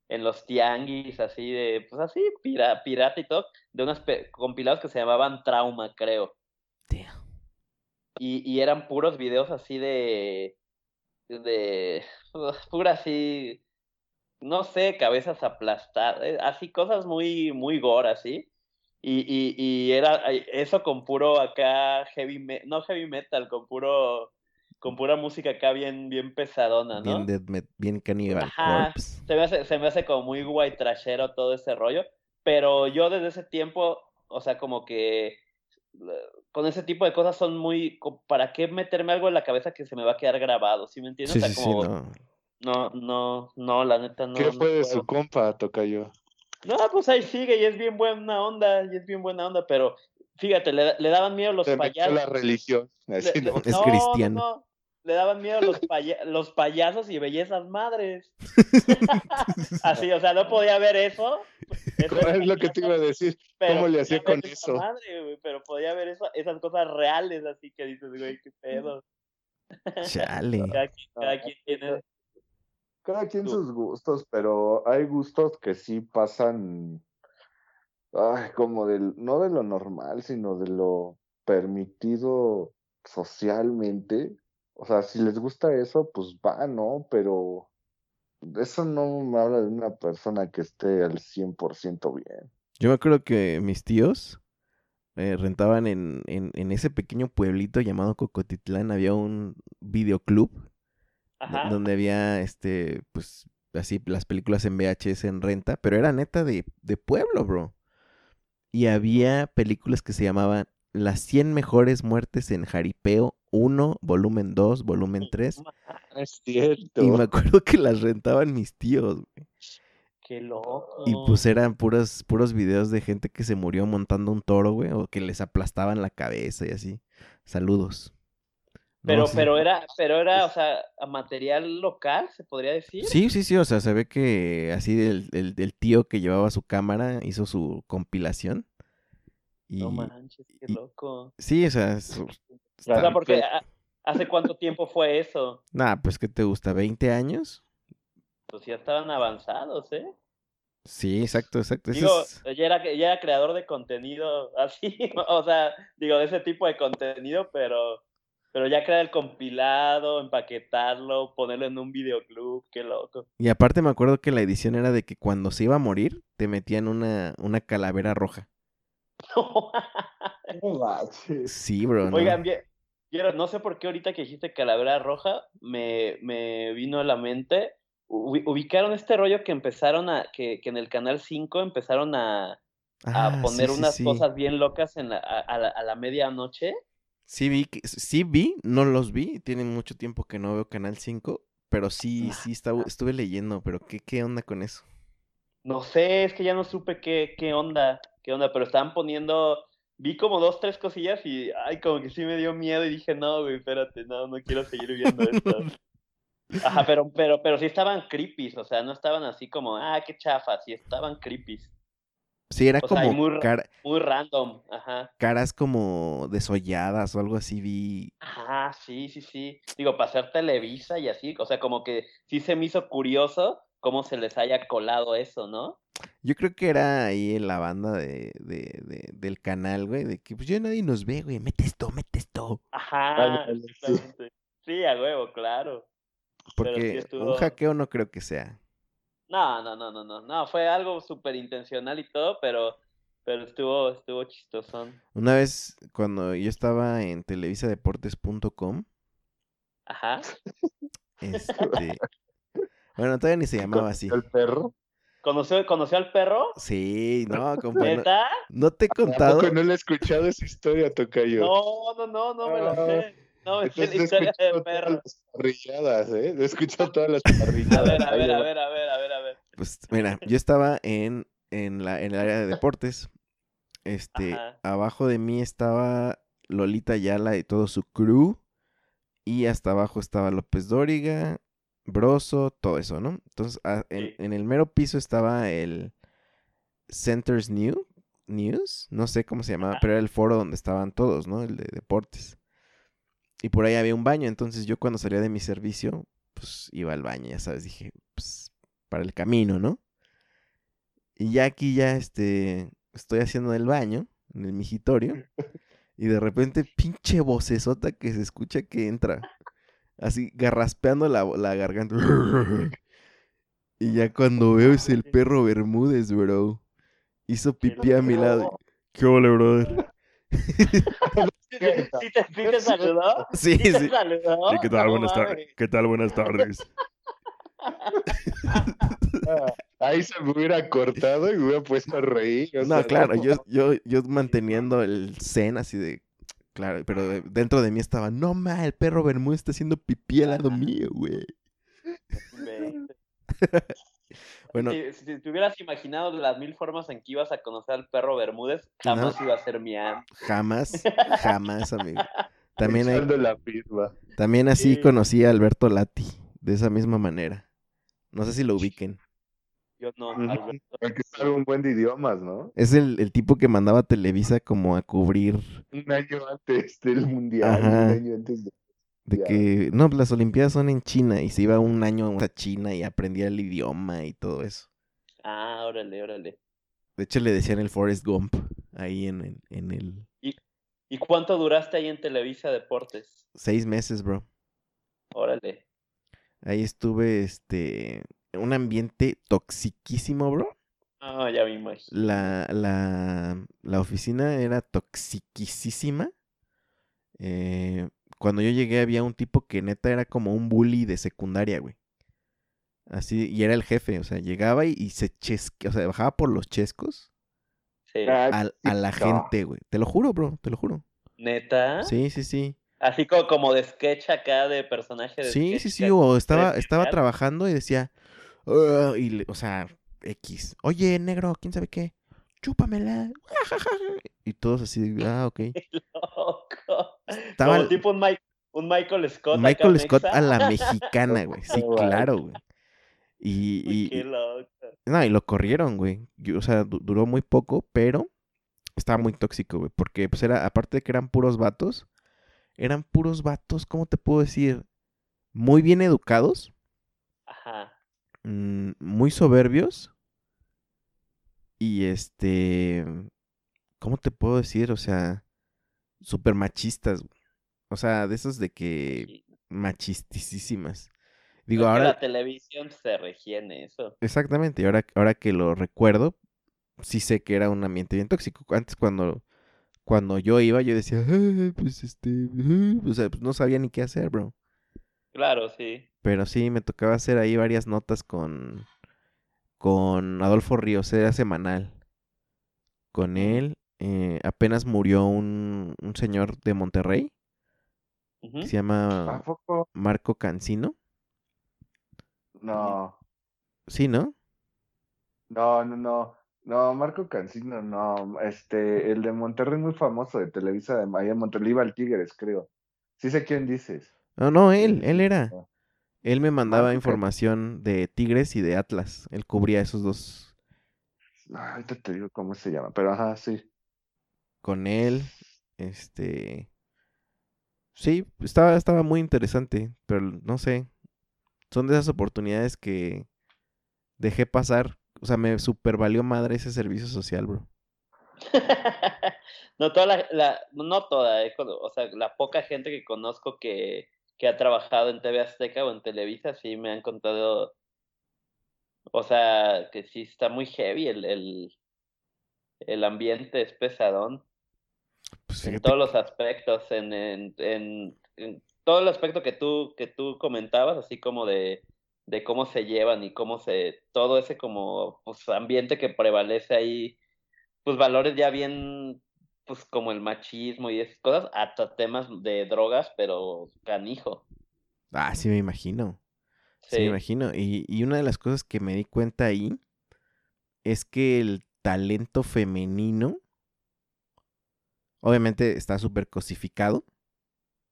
en los tianguis, así de, pues así, pirata y todo, de unos compilados que se llamaban Trauma, creo. Y, y eran puros videos así de, de, pura así, no sé, cabezas aplastadas, eh, así cosas muy, muy gore, así. Y, y, y era eso con puro acá heavy metal, no heavy metal, con puro con pura música acá bien, bien pesadona, ¿no? Bien, bien Cannibal Se me, hace, se me hace como muy guay trashero todo ese rollo, pero yo desde ese tiempo, o sea, como que eh, con ese tipo de cosas son muy, ¿para qué meterme algo en la cabeza que se me va a quedar grabado? ¿Sí me entiendes? o sea, como, no, no, no, la neta no. ¿Qué fue de su compa, Tocayo? No, pues ahí sigue y es bien buena onda, y es bien buena onda, pero fíjate, le, le daban miedo los payasos. la religión, es cristiano. le daban miedo los, los payasos y bellezas madres. Así, o sea, no podía ver eso. es lo que te iba a decir. ¿Cómo le hacía con eso? Madre, pero podía ver eso, esas cosas reales, así que dices, güey, qué pedo. Chale. Cada quien, tiene. Cada quien sus gustos, pero hay gustos que sí pasan. Ay, como del. No de lo normal, sino de lo permitido socialmente. O sea, si les gusta eso, pues va, ¿no? Pero eso no me habla de una persona que esté al 100% bien. Yo me acuerdo que mis tíos eh, rentaban en, en, en, ese pequeño pueblito llamado Cocotitlán, había un videoclub donde había, este, pues, así las películas en VHS en renta, pero era neta de, de pueblo, bro. Y había películas que se llamaban Las 100 mejores muertes en Jaripeo 1, volumen 2, volumen 3. Es cierto. Y me acuerdo que las rentaban mis tíos, güey. Qué loco. Y pues eran puros, puros videos de gente que se murió montando un toro, güey, o que les aplastaban la cabeza y así. Saludos. Pero, pero era, pero era, o sea, material local, se podría decir. Sí, sí, sí, o sea, se ve que así el, el, tío que llevaba su cámara hizo su compilación. Y, no manches, qué loco. Sí, o sea, o sea, porque ¿hace cuánto tiempo fue eso? Nah, pues que te gusta, ¿20 años? Pues ya estaban avanzados, ¿eh? Sí, exacto, exacto. Digo, ya, era, ya era creador de contenido así, o sea, digo, de ese tipo de contenido, pero pero ya crear el compilado, empaquetarlo, ponerlo en un videoclub, qué loco. Y aparte me acuerdo que la edición era de que cuando se iba a morir, te metían una, una calavera roja. sí, bro. Oigan, bien, no sé por qué ahorita que dijiste calavera roja, me, me vino a la mente. Ubicaron este rollo que empezaron a, que, que en el canal 5 empezaron a, a ah, poner unas cosas bien locas en la, a, a, la, a la medianoche. Sí vi, sí vi, no los vi, tiene mucho tiempo que no veo Canal 5, pero sí, sí estaba, estuve leyendo, pero ¿qué, ¿qué onda con eso? No sé, es que ya no supe qué, qué onda, qué onda, pero estaban poniendo, vi como dos, tres cosillas y, ay, como que sí me dio miedo y dije, no, güey, espérate, no, no quiero seguir viendo esto. Ajá, pero, pero, pero sí estaban creepy, o sea, no estaban así como, ah, qué chafa, sí estaban creepy. Sí, era como muy, muy, random, ajá. Caras como desolladas o algo así vi. Ajá, sí, sí, sí. Digo, para hacer Televisa y así, o sea, como que sí se me hizo curioso cómo se les haya colado eso, ¿no? Yo creo que era ahí en la banda de, de, de del canal, güey, de que pues ya nadie nos ve, güey, mete esto, mete esto. Ajá, Sí, a huevo, claro. Porque un hackeo no creo que sea. No, no, no, no, no, no, fue algo súper intencional y todo, pero, pero estuvo, estuvo chistosón. Una vez, cuando yo estaba en televisadeportes.com. Ajá. Este, bueno, todavía ni se llamaba así. ¿El perro? ¿Conoció, ¿Conoció al perro? Sí, no, compadre. No, te he contado. no le he escuchado esa historia, Tocayo. No, no, no, no me la sé. No, es la historia del perro. Las parrilladas, ¿eh? He escuchado todas las parrilladas. A ver, a ver, a ver, a ver, a ver, Pues mira, yo estaba en, en, la, en el área de deportes. Este, abajo de mí estaba Lolita Yala y todo su crew. Y hasta abajo estaba López Dóriga, Broso, todo eso, ¿no? Entonces, en, el mero piso estaba el Centers New, News, no sé cómo se llamaba, pero era el foro donde estaban todos, ¿no? El de deportes. Y por ahí había un baño, entonces yo cuando salía de mi servicio, pues iba al baño, ya sabes, dije, para el camino, ¿no? Y ya aquí ya este estoy haciendo el baño, en el mijitorio, y de repente pinche vocesota que se escucha que entra, así garraspeando la, la garganta. y ya cuando veo es el perro Bermúdez, bro. Hizo pipí a mi lado. ¿Qué hola, brother? ¿Sí te? Sí, sí. sí. ¿qué tal? Buenas tardes. ¿Qué tal? Buenas tardes. Ahí se me hubiera cortado y me hubiera puesto a reír. no, claro, yo, yo, yo manteniendo el zen así de. Claro, pero dentro de mí estaba, no ma, el perro Bermúdez está haciendo pipí al lado mío, güey. Bueno, si, te hubieras imaginado las mil formas en que ibas a conocer al perro Bermúdez, jamás iba a ser Mian. Jamás, jamás, amigo. También, la también así conocí a Alberto Lati, de esa misma manera. No sé si lo ubiquen. Yo no, Alberto. que sabe un buen de idiomas, ¿no? Es el, el, tipo que mandaba a Televisa como a cubrir. Un año antes del mundial, un año antes de de que, no, las Olimpiadas son en China y se iba un año a China y aprendía el idioma y todo eso. Ah, órale, órale. De hecho, le decían el Forrest Gump ahí en, en, el... ¿Y, ¿Y cuánto duraste ahí en Televisa Deportes? Seis meses, bro. Órale. Ahí estuve, este, un ambiente toxiquísimo, bro. Ah, ya me imagino. La, la, la oficina era toxiquísima. Eh, cuando yo llegué había un tipo que neta era como un bully de secundaria, güey. Así, y era el jefe, o sea, llegaba y, se chesque, o sea, bajaba por los chescos sí. a, la gente, güey. Te lo juro, bro, te lo juro. ¿Neta? Sí, sí, sí. Así como, como de sketch acá de personaje de Sí, sí, sí, o estaba, estaba trabajando y decía, y, o sea, X, oye, negro, ¿quién sabe qué? Chúpamela. Y todos así, ah, ok. loco. Estaba... Como tipo un Mike, un Michael Scott. Michael Scott a la mexicana, güey. Sí, claro, güey. Y, y, no, y lo corrieron, güey. O sea, duró muy poco, pero estaba muy tóxico, güey. Porque, pues, era, aparte de que eran puros vatos, eran puros vatos, ¿cómo te puedo decir? Muy bien educados. Ajá. Mm, muy soberbios. Y este. ¿Cómo te puedo decir? O sea, súper machistas. O sea, de esos de que. Machistísimas. Digo, ahora. La televisión se regiene eso. Exactamente. Y ahora, ahora que lo recuerdo, sí sé que era un ambiente bien tóxico. Antes, cuando, cuando yo iba, yo decía, pues este. o sea, pues no sabía ni qué hacer, bro. Claro, sí. Pero sí, me tocaba hacer ahí varias notas con. Con Adolfo Ríos, era semanal. Con él. Eh, apenas murió un, un señor de Monterrey. se llama Marco Cancino. No. Sí, ¿no? No, no, no. No, Marco Cancino, no. Este, el de Monterrey muy famoso de Televisa de Maya Monterrey, al Tigres, creo. Sí sé quién dices. No, no, él, él era. Él me mandaba información de Tigres y de Atlas. Él cubría esos dos. Ah, ahorita te digo cómo se llama, pero ajá, sí. Con él, este. Sí, estaba, estaba muy interesante, pero no sé son de esas oportunidades que dejé pasar. O sea, me super valió madre ese servicio social, bro. no toda la, no toda, eh, o sea, la poca gente que conozco que, que ha trabajado en TV Azteca o en Televisa, sí me han contado, o sea, que sí está muy heavy el, el, el ambiente es pesadón. Pues en todos los aspectos, en, en, en todo el aspecto que tú, que tú comentabas, así como de, de cómo se llevan y cómo se, todo ese como pues, ambiente que prevalece ahí, pues valores ya bien, pues como el machismo y esas cosas, hasta temas de drogas, pero canijo. Ah, sí me imagino. Sí, me imagino. Y, y una de las cosas que me di cuenta ahí es que el talento femenino, obviamente está súper cosificado.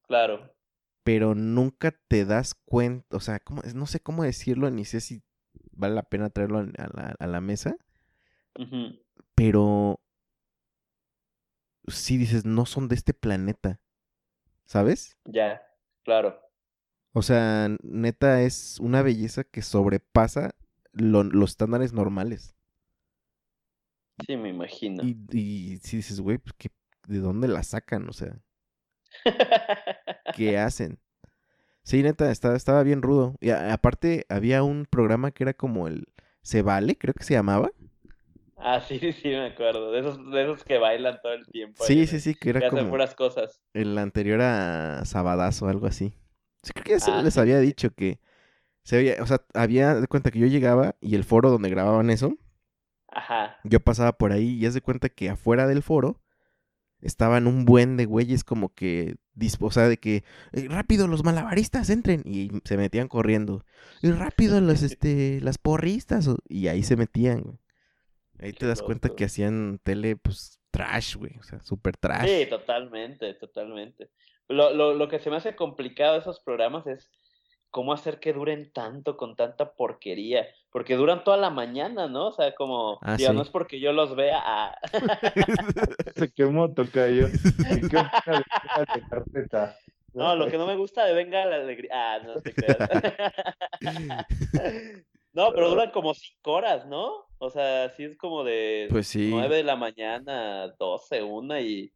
Claro pero nunca te das cuenta, o sea, ¿cómo, no sé cómo decirlo, ni sé si vale la pena traerlo a la, mesa, pero sí dices, no son de este planeta, ¿sabes? Ya, claro. O sea, neta es una belleza que sobrepasa los estándares normales. Sí, me imagino. Y, y si dices, güey, pues, ¿de dónde la sacan? O sea. ¿Qué hacen? Sí, neta, estaba, estaba bien rudo. Y aparte, había un programa que era como el Se Vale, creo que se llamaba. Ah, sí, sí, me acuerdo. De esos, de esos que bailan todo el tiempo. Sí, sí, sí, que era que como. Hacen puras cosas. El anterior a Sabadazo algo así. Sí, creo que ya les ah, había dicho que. Se había, o sea, había de cuenta que yo llegaba y el foro donde grababan eso. Ajá. Yo pasaba por ahí y ya de cuenta que afuera del foro estaban un buen de güeyes como que, o sea, de que eh, rápido los malabaristas entren y se metían corriendo. Y rápido los, este, las porristas y ahí se metían, güey. Ahí te das cuenta que hacían tele, pues, trash, güey, o sea, súper trash. Sí, totalmente, totalmente. Lo, lo, lo que se me hace complicado de esos programas es cómo hacer que duren tanto con tanta porquería, porque duran toda la mañana, ¿no? O sea, como, ah, no es porque yo los vea. Ah. Se quemó, tocayo. No, lo que no me gusta de Venga la Alegría. Ah, no te creas. no, pero duran como cinco horas, ¿no? O sea, sí es como de pues sí. 9 de la mañana, 12, una y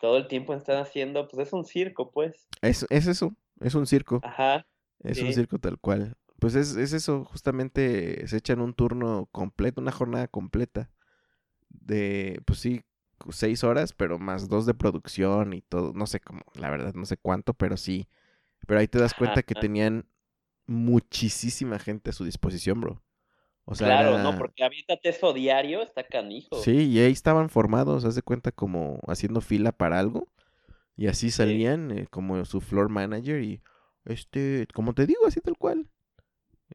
todo el tiempo están haciendo, pues es un circo, pues. Es, es eso, es un circo. Ajá. Es un circo tal cual. Pues es, es eso, justamente se echan un turno completo, una jornada completa. De, pues sí, seis horas, pero más dos de producción y todo. No sé cómo, la verdad, no sé cuánto, pero sí. Pero ahí te das cuenta que tenían muchísima gente a su disposición, bro. O sea, claro, no, porque avítate eso diario, está canijo. Sí, y ahí estaban formados, haz de cuenta como haciendo fila para algo. Y así salían eh, como su floor manager y este, como te digo, así tal cual.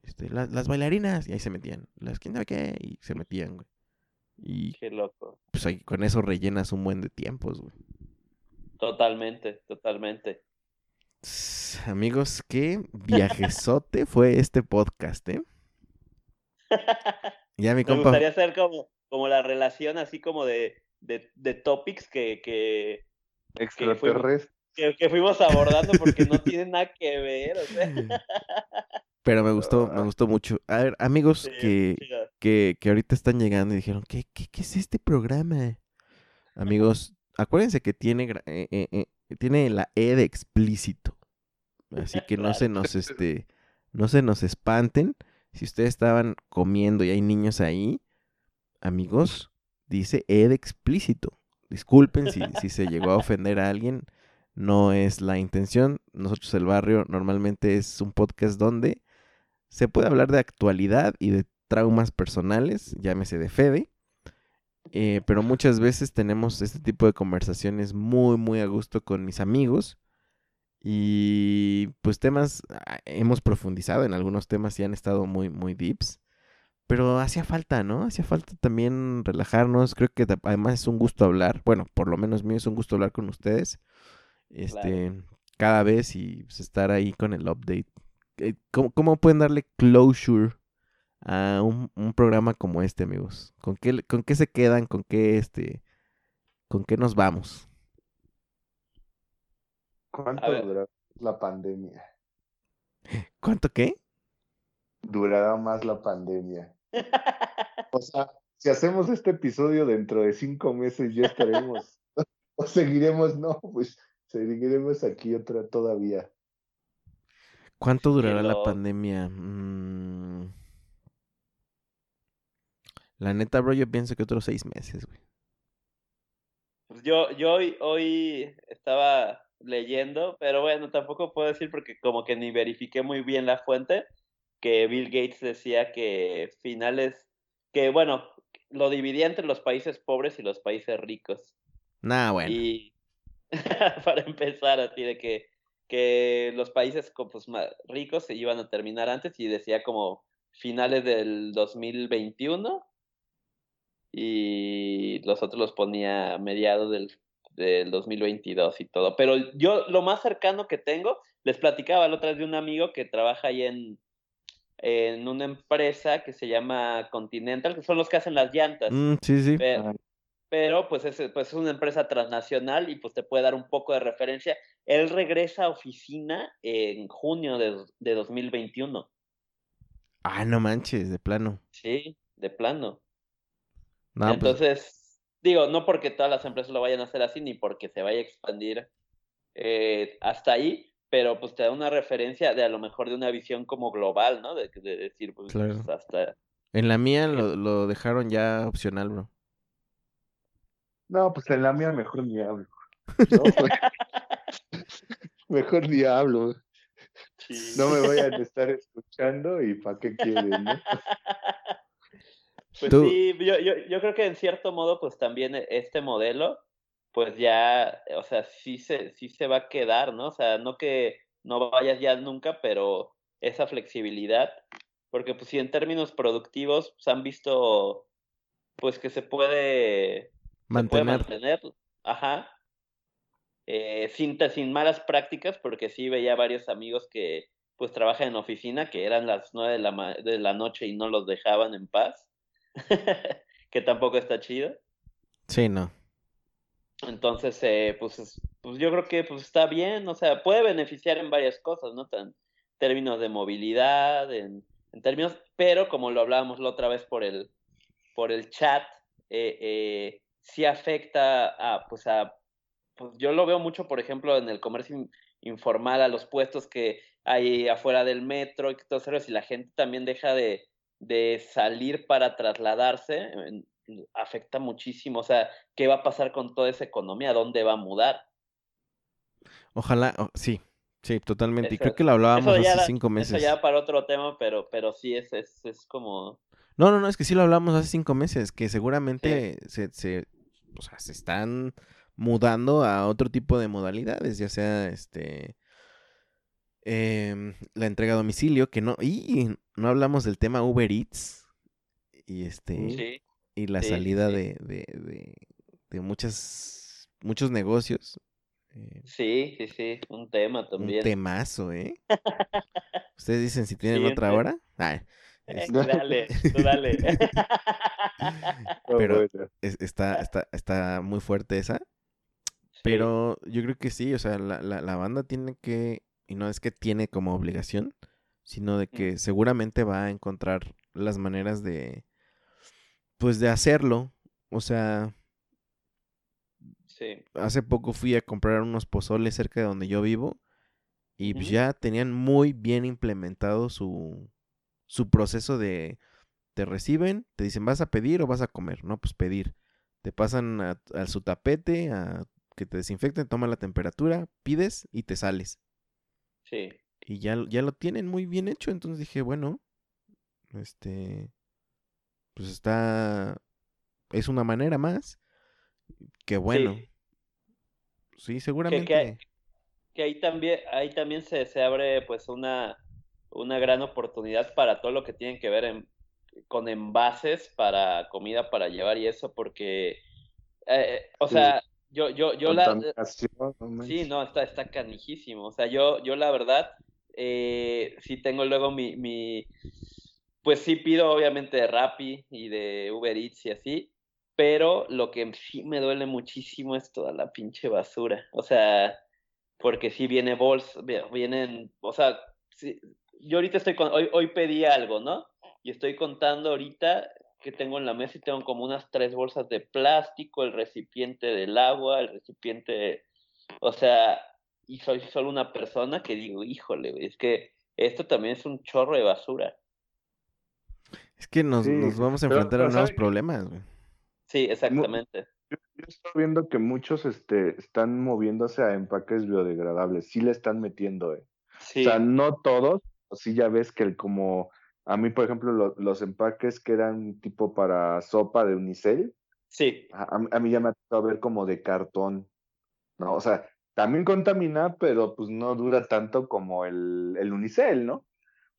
Este, las bailarinas, y ahí se metían. Las quién sabe qué, y se metían, güey. Y. Qué loco. Pues ahí con eso rellenas un buen de tiempos, güey. Totalmente, totalmente. Amigos, qué viajezote fue este podcast, ¿eh? Ya mi compa... Me gustaría hacer como, como la relación así como de, de, de topics que, que, Extraterrestres. Que, que, fuimos abordando porque no tienen nada que ver, o sea. Pero me gustó, me gustó mucho. A ver, amigos que, que, que, ahorita están llegando y dijeron, ¿qué, qué, qué es este programa? Amigos, acuérdense que tiene, eh, eh, eh, tiene la E de explícito. Así que no se nos, este, no se nos espanten. Si ustedes estaban comiendo y hay niños ahí, amigos, dice E de explícito. Disculpen si, si se llegó a ofender a alguien. No es la intención. Nosotros el barrio normalmente es un podcast donde se puede hablar de actualidad y de traumas personales, llámese de Fede. Eh, pero muchas veces tenemos este tipo de conversaciones muy, muy a gusto con mis amigos. Y pues temas, ah, hemos profundizado en algunos temas y han estado muy, muy deeps. Pero hacía falta, ¿no? Hacía falta también relajarnos. Creo que además es un gusto hablar. Bueno, por lo menos mío es un gusto hablar con ustedes. Este, cada vez y pues, estar ahí con el update. Eh, ¿Cómo, ¿Cómo, pueden darle closure a un, un, programa como este, amigos? ¿Con qué, ¿Con qué se quedan? ¿Con qué este? ¿Con qué nos vamos? ¿Cuánto durará la pandemia? ¿Cuánto qué? Durará más la pandemia. o sea, si hacemos este episodio dentro de cinco meses ya estaremos, o seguiremos, no, pues seguiremos aquí otra todavía. ¿Cuánto durará la pandemia? Mm. La neta, bro, yo pienso que otros seis meses, güey. Pues yo, yo hoy, hoy estaba leyendo, pero bueno, tampoco puedo decir porque como que ni verifiqué muy bien la fuente, que Bill Gates decía que finales, que bueno, lo dividía entre los países pobres y los países ricos. Nah, bueno. Y para empezar, así de que, que los países pues, más ricos se iban a terminar antes y decía como finales del 2021 y los otros los ponía a mediados del del 2022 y todo. Pero yo lo más cercano que tengo, les platicaba la otra vez de un amigo que trabaja ahí en, en una empresa que se llama Continental, que son los que hacen las llantas. Mm, sí, sí. Pero, pues, es, pues es una empresa transnacional y pues te puede dar un poco de referencia. Él regresa a oficina en junio de, de 2021. Ah, no manches, de plano. Sí, de plano. Pues Entonces, digo, no porque todas las empresas lo vayan a hacer así, ni porque se vaya a expandir eh, hasta ahí, pero pues te da una referencia de a lo mejor de una visión como global, ¿no? De, decir, pues, pues, hasta... En la mía lo, lo dejaron ya opcional, bro. No, pues en la mía mejor ni hablo. mejor ni hablo. No me vayan a estar escuchando y para qué quieren, ¿no? Pues sí, yo, yo, yo creo que en cierto modo, pues también e, este modelo, pues ya, o sea, sí se, sí se va a quedar, ¿no? O sea, no que no vayas ya nunca, pero esa flexibilidad, porque pues si en términos productivos pues, han visto, pues que se puede mantener, mantener ajá, eh, sin, sin malas prácticas, porque sí veía varios amigos que pues trabajan en oficina, que eran las nueve de la, de la noche y no los dejaban en paz. que tampoco está chido. Sí, no. Entonces, eh, pues, pues yo creo que pues está bien, o sea, puede beneficiar en varias cosas, ¿no? En términos de movilidad, en, términos, pero como lo hablábamos la otra vez por el, por el chat, eh, eh, sí afecta a, pues a, pues yo lo veo mucho, por ejemplo, en el comercio informal, a los puestos que hay afuera del metro y todo eso, y la gente también deja de, de salir para trasladarse afecta muchísimo. O sea, ¿qué va a pasar con toda esa economía? ¿Dónde va a mudar? Ojalá, sí, sí, totalmente. y creo que lo hablábamos hace cinco meses. Eso ya para otro tema, pero, pero sí es, es, es como... No, no, no, es que sí lo hablamos hace cinco meses, que seguramente se, se, o sea, se están mudando a otro tipo de modalidades, ya sea este Em, la entrega a domicilio, que no, y no hablamos del tema Uber Eats y este y la salida De, de, de, muchas muchos negocios Eh, sí, sí, sí, un tema también. Un temazo, ¿eh? Ustedes dicen si tienen otra hora. Ah, eh, dale, tú dale. Pero está, está, está muy fuerte esa. Pero yo creo que sí, o sea, la, la, la, banda tiene que, y no es que tiene como obligación, sino de que seguramente va a encontrar las maneras de, pues de hacerlo. O sea, sí. hace poco fui a comprar unos pozoles cerca de donde yo vivo y pues ya tenían muy bien implementado su, su proceso de, te reciben, te dicen, ¿vas a pedir o vas a comer? No, pues pedir. Te pasan a, a su tapete, a que te desinfecten, toman la temperatura, pides y te sales. Sí. Y ya, ya lo tienen muy bien hecho, entonces dije, bueno, este, pues está, es una manera más, que bueno. Sí, seguramente. Que, ahí también, ahí también se, se abre pues una, una gran oportunidad para todo lo que tiene que ver en, con envases para comida para llevar y eso, porque, eh, o sea, yo, yo, yo la... sí, no, está, está canijísimo. O sea, yo, yo la verdad, eh, sí tengo luego mi, mi, pues sí pido obviamente de Rappi y de Uber Eats y así, pero lo que sí me duele muchísimo es toda la pinche basura. O sea, porque sí viene bolsa, vienen, o sea, yo ahorita estoy con, hoy, hoy pedí algo, ¿no? Y estoy contando ahorita que tengo en la mesa y tengo como unas tres bolsas de plástico, el recipiente del agua, el recipiente, o sea, y soy solo una persona que digo, híjole, es que esto también es un chorro de basura. Es que nos, nos vamos a enfrentar a nuevos problemas, güey. Sí, exactamente. Yo, estoy viendo que muchos este, están moviéndose a empaques biodegradables, sí le están metiendo, eh. O sea, no todos, sí ya ves que el como a mí, por ejemplo, los empaques que eran tipo para sopa de unicel. Sí. A, mí ya me ha tocado ver como de cartón. ¿no? O sea, también contamina, pero pues no dura tanto como el, el unicel, ¿no?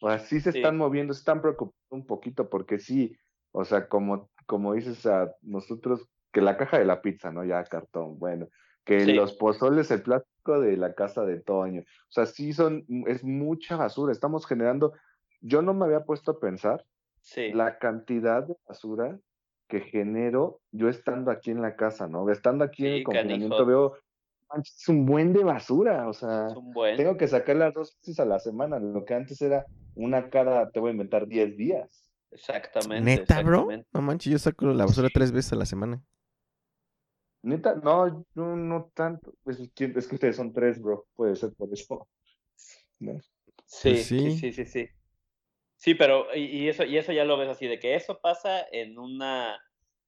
O sea, sí se están moviendo, se están preocupando un poquito porque sí, o sea, como, como dices a nosotros, que la caja de la pizza, ¿no? Ya cartón, bueno, que los pozoles, el plástico de la casa de Toño, o sea, sí son, es mucha basura, estamos generando yo no me había puesto a pensar la cantidad de basura que genero yo estando aquí en la casa, ¿no? Estando aquí en el confinamiento veo, es un buen de basura, o sea, tengo que sacarla dos veces a la semana, lo que antes era una cada, te voy a inventar 10 días. Exactamente. ¿Neta, bro? No manches, yo saco la basura tres veces a la semana. Neta, no, yo no tanto. Es, es que ustedes son tres, bro. Puede ser por eso. sí, pues sí, sí, sí, sí. Sí, pero y, eso y eso ya lo ves así de que eso pasa en una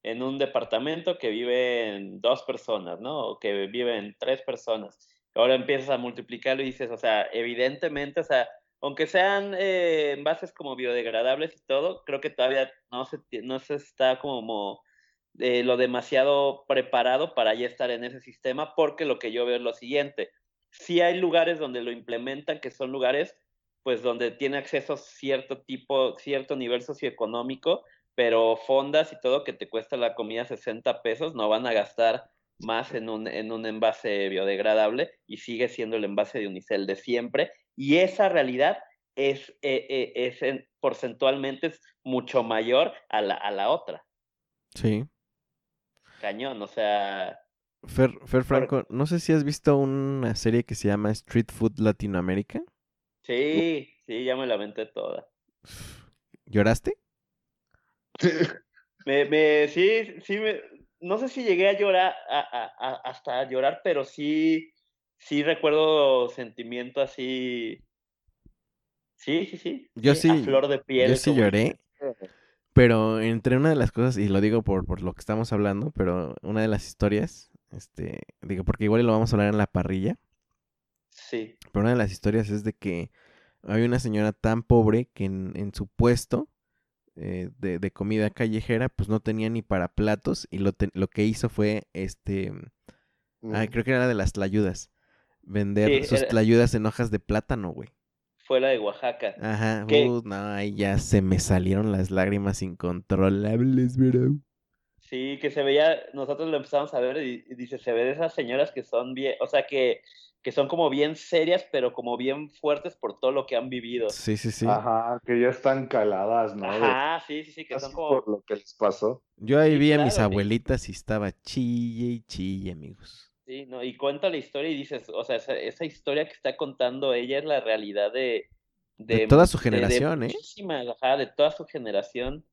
en un departamento que viven dos personas, ¿no? O que viven tres personas. Ahora empiezas a multiplicarlo y dices, o sea, evidentemente, o sea, aunque sean eh, envases como biodegradables y todo, creo que todavía no se, no se está como eh, lo demasiado preparado para ya estar en ese sistema, porque lo que yo veo es lo siguiente. Sí hay lugares donde lo implementan, que son lugares pues donde tiene acceso cierto tipo, cierto nivel socioeconómico, pero fondas y todo que te cuesta la comida 60 pesos, no van a gastar más en un, en un envase biodegradable y sigue siendo el envase de unicel de siempre. Y esa realidad es, eh, eh, es porcentualmente es mucho mayor a la, a la otra. Sí. Cañón, o sea... Fer, Fer Franco, no sé si has visto una serie que se llama Street Food Latinoamérica. Sí, sí, ya me la aventé toda. ¿Lloraste? me, me, sí, sí, me, no sé si llegué a llorar, a, a, hasta llorar, pero sí, sí recuerdo sentimiento así. Sí, sí, sí. Yo sí. flor de piel. Yo sí lloré. Pero entre una de las cosas, y lo digo por, por lo que estamos hablando, pero una de las historias, este, digo, porque igual lo vamos a hablar en la parrilla. Sí. Pero una de las historias es de que hay una señora tan pobre que en, en su puesto eh, de, de, comida callejera, pues no tenía ni para platos y lo, lo que hizo fue, este, creo que era de las tlayudas, vender sus tlayudas en hojas de plátano, güey. Fue la de Oaxaca. Ajá, uh, no, ahí ya se me salieron las lágrimas incontrolables, bro. Sí, que se veía, nosotros lo empezamos a ver y, dice, se ve de esas señoras que son bien, o sea, que, que son como bien serias, pero como bien fuertes por todo lo que han vivido. Sí, sí, sí. Ajá, que ya están caladas, ¿no? Ajá, sí, sí, sí, que son como... Por lo que les pasó. Yo ahí Sí, vi a mis claro, abuelitas y estaba chille y chille, amigos. Sí, no, y cuenta la historia y dices, o sea, esa, esa historia que está contando ella es la realidad de... De toda su de- de generación, ¿eh? ajá, de toda su generación.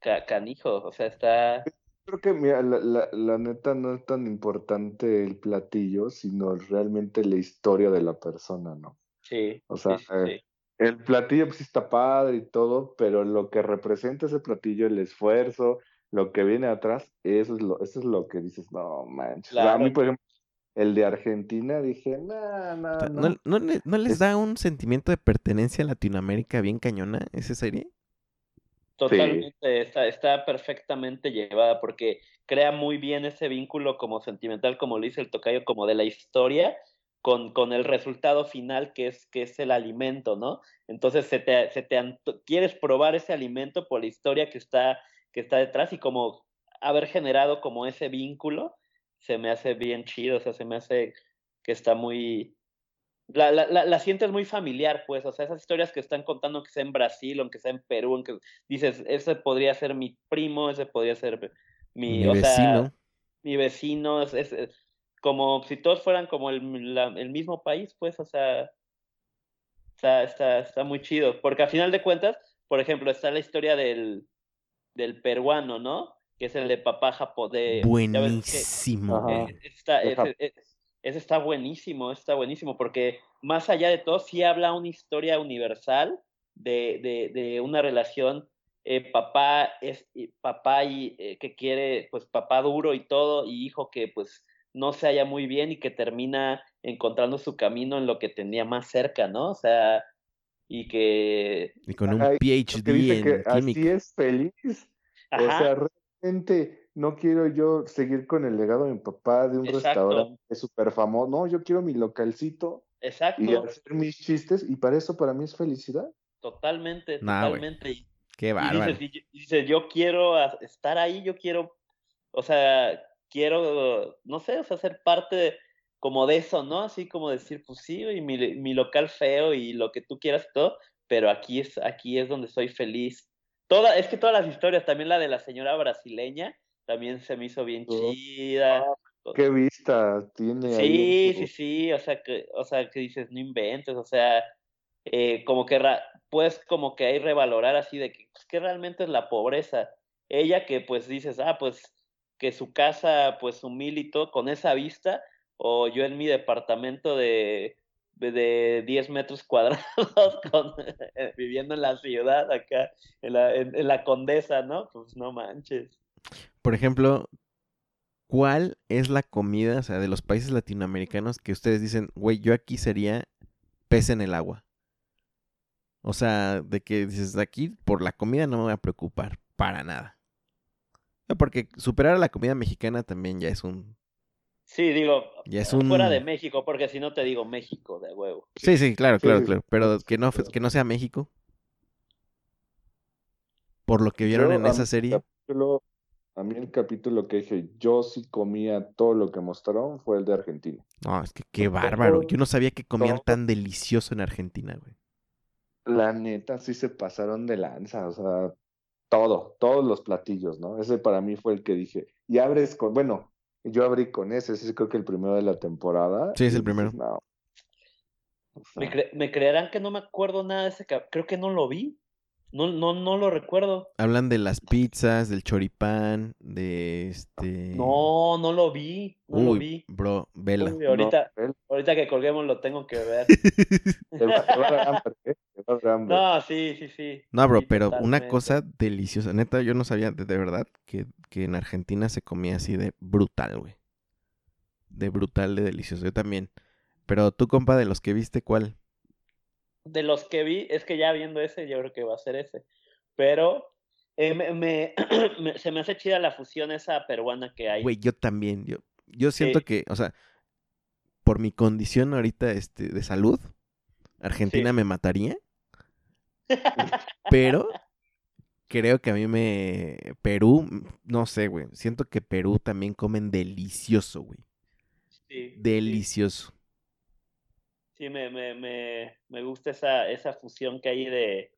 Ca- canijo, o sea, está... Creo que, mira, la, la, la neta no es tan importante el platillo, sino realmente la historia de la persona, ¿no? Sí, O sea, sí, sí, eh, sí. el platillo pues sí está padre y todo, pero lo que representa ese platillo, el esfuerzo, lo que viene atrás, eso es lo, eso es lo que dices, no manches. O sea, a mí, por ejemplo, el de Argentina, dije, no, no, no. ¿No, no le- no les da un sentimiento de pertenencia a Latinoamérica bien cañona esa serie? Totalmente, está, está perfectamente llevada porque crea muy bien ese vínculo como sentimental, como lo dice el tocayo, como de la historia, con, con el resultado final que es, que es el alimento, ¿no? Entonces se te, se te anto- quieres probar ese alimento por la historia que está, que está detrás y como haber generado como ese vínculo, se me hace bien chido, o sea, se me hace que está muy, la, la, la, la sientes muy familiar, pues, o sea, esas historias que están contando, que sea en Brasil, aunque sea en Perú, aunque dices, ese podría ser mi primo, ese podría ser mi, Mi o sea, vecino. mi vecino, es, es- es como si todos fueran como el, la- el mismo país, pues, o sea, está, está, está muy chido, porque a final de cuentas, por ejemplo, está la historia del, del peruano, ¿no? Que es el de papá japonés. Buenísimo. Ajá. ese, ese- ese está buenísimo, está buenísimo, porque más allá de todo, sí habla una historia universal de, de, de una relación eh, papá es papá y eh, que quiere, pues papá duro y todo, y hijo que pues no se halla muy bien y que termina encontrando su camino en lo que tenía más cerca, ¿no? O sea, y que Y con un Ajá, y PhD que en así es feliz. O sea, realmente no quiero yo seguir con el legado de mi papá de un Exacto. restaurante súper famoso. No, yo quiero mi localcito y exacto, hacer mis chistes y para eso para mí es felicidad. totalmente, Nah, totalmente. Y- Qué Y bárbaro. y yo- y dices, yo quiero estar ahí, yo quiero, o sea, quiero, no sé, o sea, ser parte de- como de eso, ¿no? Así como decir, pues sí, y mi, mi local feo y lo que tú quieras y todo, pero aquí es, aquí es donde soy feliz. Toda, es que todas las historias, también la de la señora brasileña, también se me hizo bien Oh. chida. Qué vista tiene Sí, sí, sí, o sea, que, o sea, que dices, no inventes, o sea, eh, como que ra- puedes como que ahí revalorar así de que, pues, que realmente es la pobreza. Ella que pues dices, ah, pues que su casa pues humilde y todo con esa vista, o yo en mi departamento de, de, de 10 metros cuadrados eh, viviendo en la ciudad acá, en la, en, en la condesa, ¿no? Pues no manches. Por ejemplo, ¿cuál es la comida, o sea, de los países latinoamericanos que ustedes dicen, güey, yo aquí sería pez en el agua? O sea, de que dices, aquí por la comida no me voy a preocupar, para nada. Porque superar a la comida mexicana también ya es un... Sí, digo, es fuera de México, porque si no te digo México, de huevo. Sí, sí, claro, Sí, claro, sí, claro. Pero que no, que no sea México. Por lo que vieron Yo, en esa serie. capítulo- a mí el capítulo que dije, yo sí comía todo lo que mostraron fue el de Argentina. No, es que qué bárbaro. Yo no sabía que comían tan delicioso en Argentina, güey. La neta, sí se pasaron de lanza, o sea, todo, todos los platillos, ¿no? Ese para mí fue el que dije, y abres con, bueno, yo abrí con ese, ese es creo que el primero de la temporada. Sí, es el primero. dices, no. O ¿Me, sea, cre- me creerán que no me acuerdo nada de ese Creo que no lo vi. No, no, no lo recuerdo. Hablan de las pizzas, del choripán, de este... No, no lo vi. No lo Uy, vi. bro, vela. Uy, ahorita, no, ahorita que colguemos lo tengo que ver. No, sí, sí, sí. No, bro, Sí, pero una cosa deliciosa. Neta, yo no sabía de, de verdad que, que en Argentina se comía así de brutal, güey. De brutal, de delicioso. Yo también. Pero tú, compa, de los que viste, ¿cuál? De los que vi, es que ya viendo ese, yo creo que va a ser ese. Pero eh, me, me- me- se me hace chida la fusión esa peruana que hay. Güey, yo también. Yo, yo siento Sí. que, o sea, por mi condición ahorita este, de salud, Argentina Sí. me mataría. Pero, creo que a mí me... Perú, no sé, güey. Siento que Perú también comen delicioso, güey. Sí, Delicioso. Sí, me, me, me, me gusta esa, esa fusión que hay de,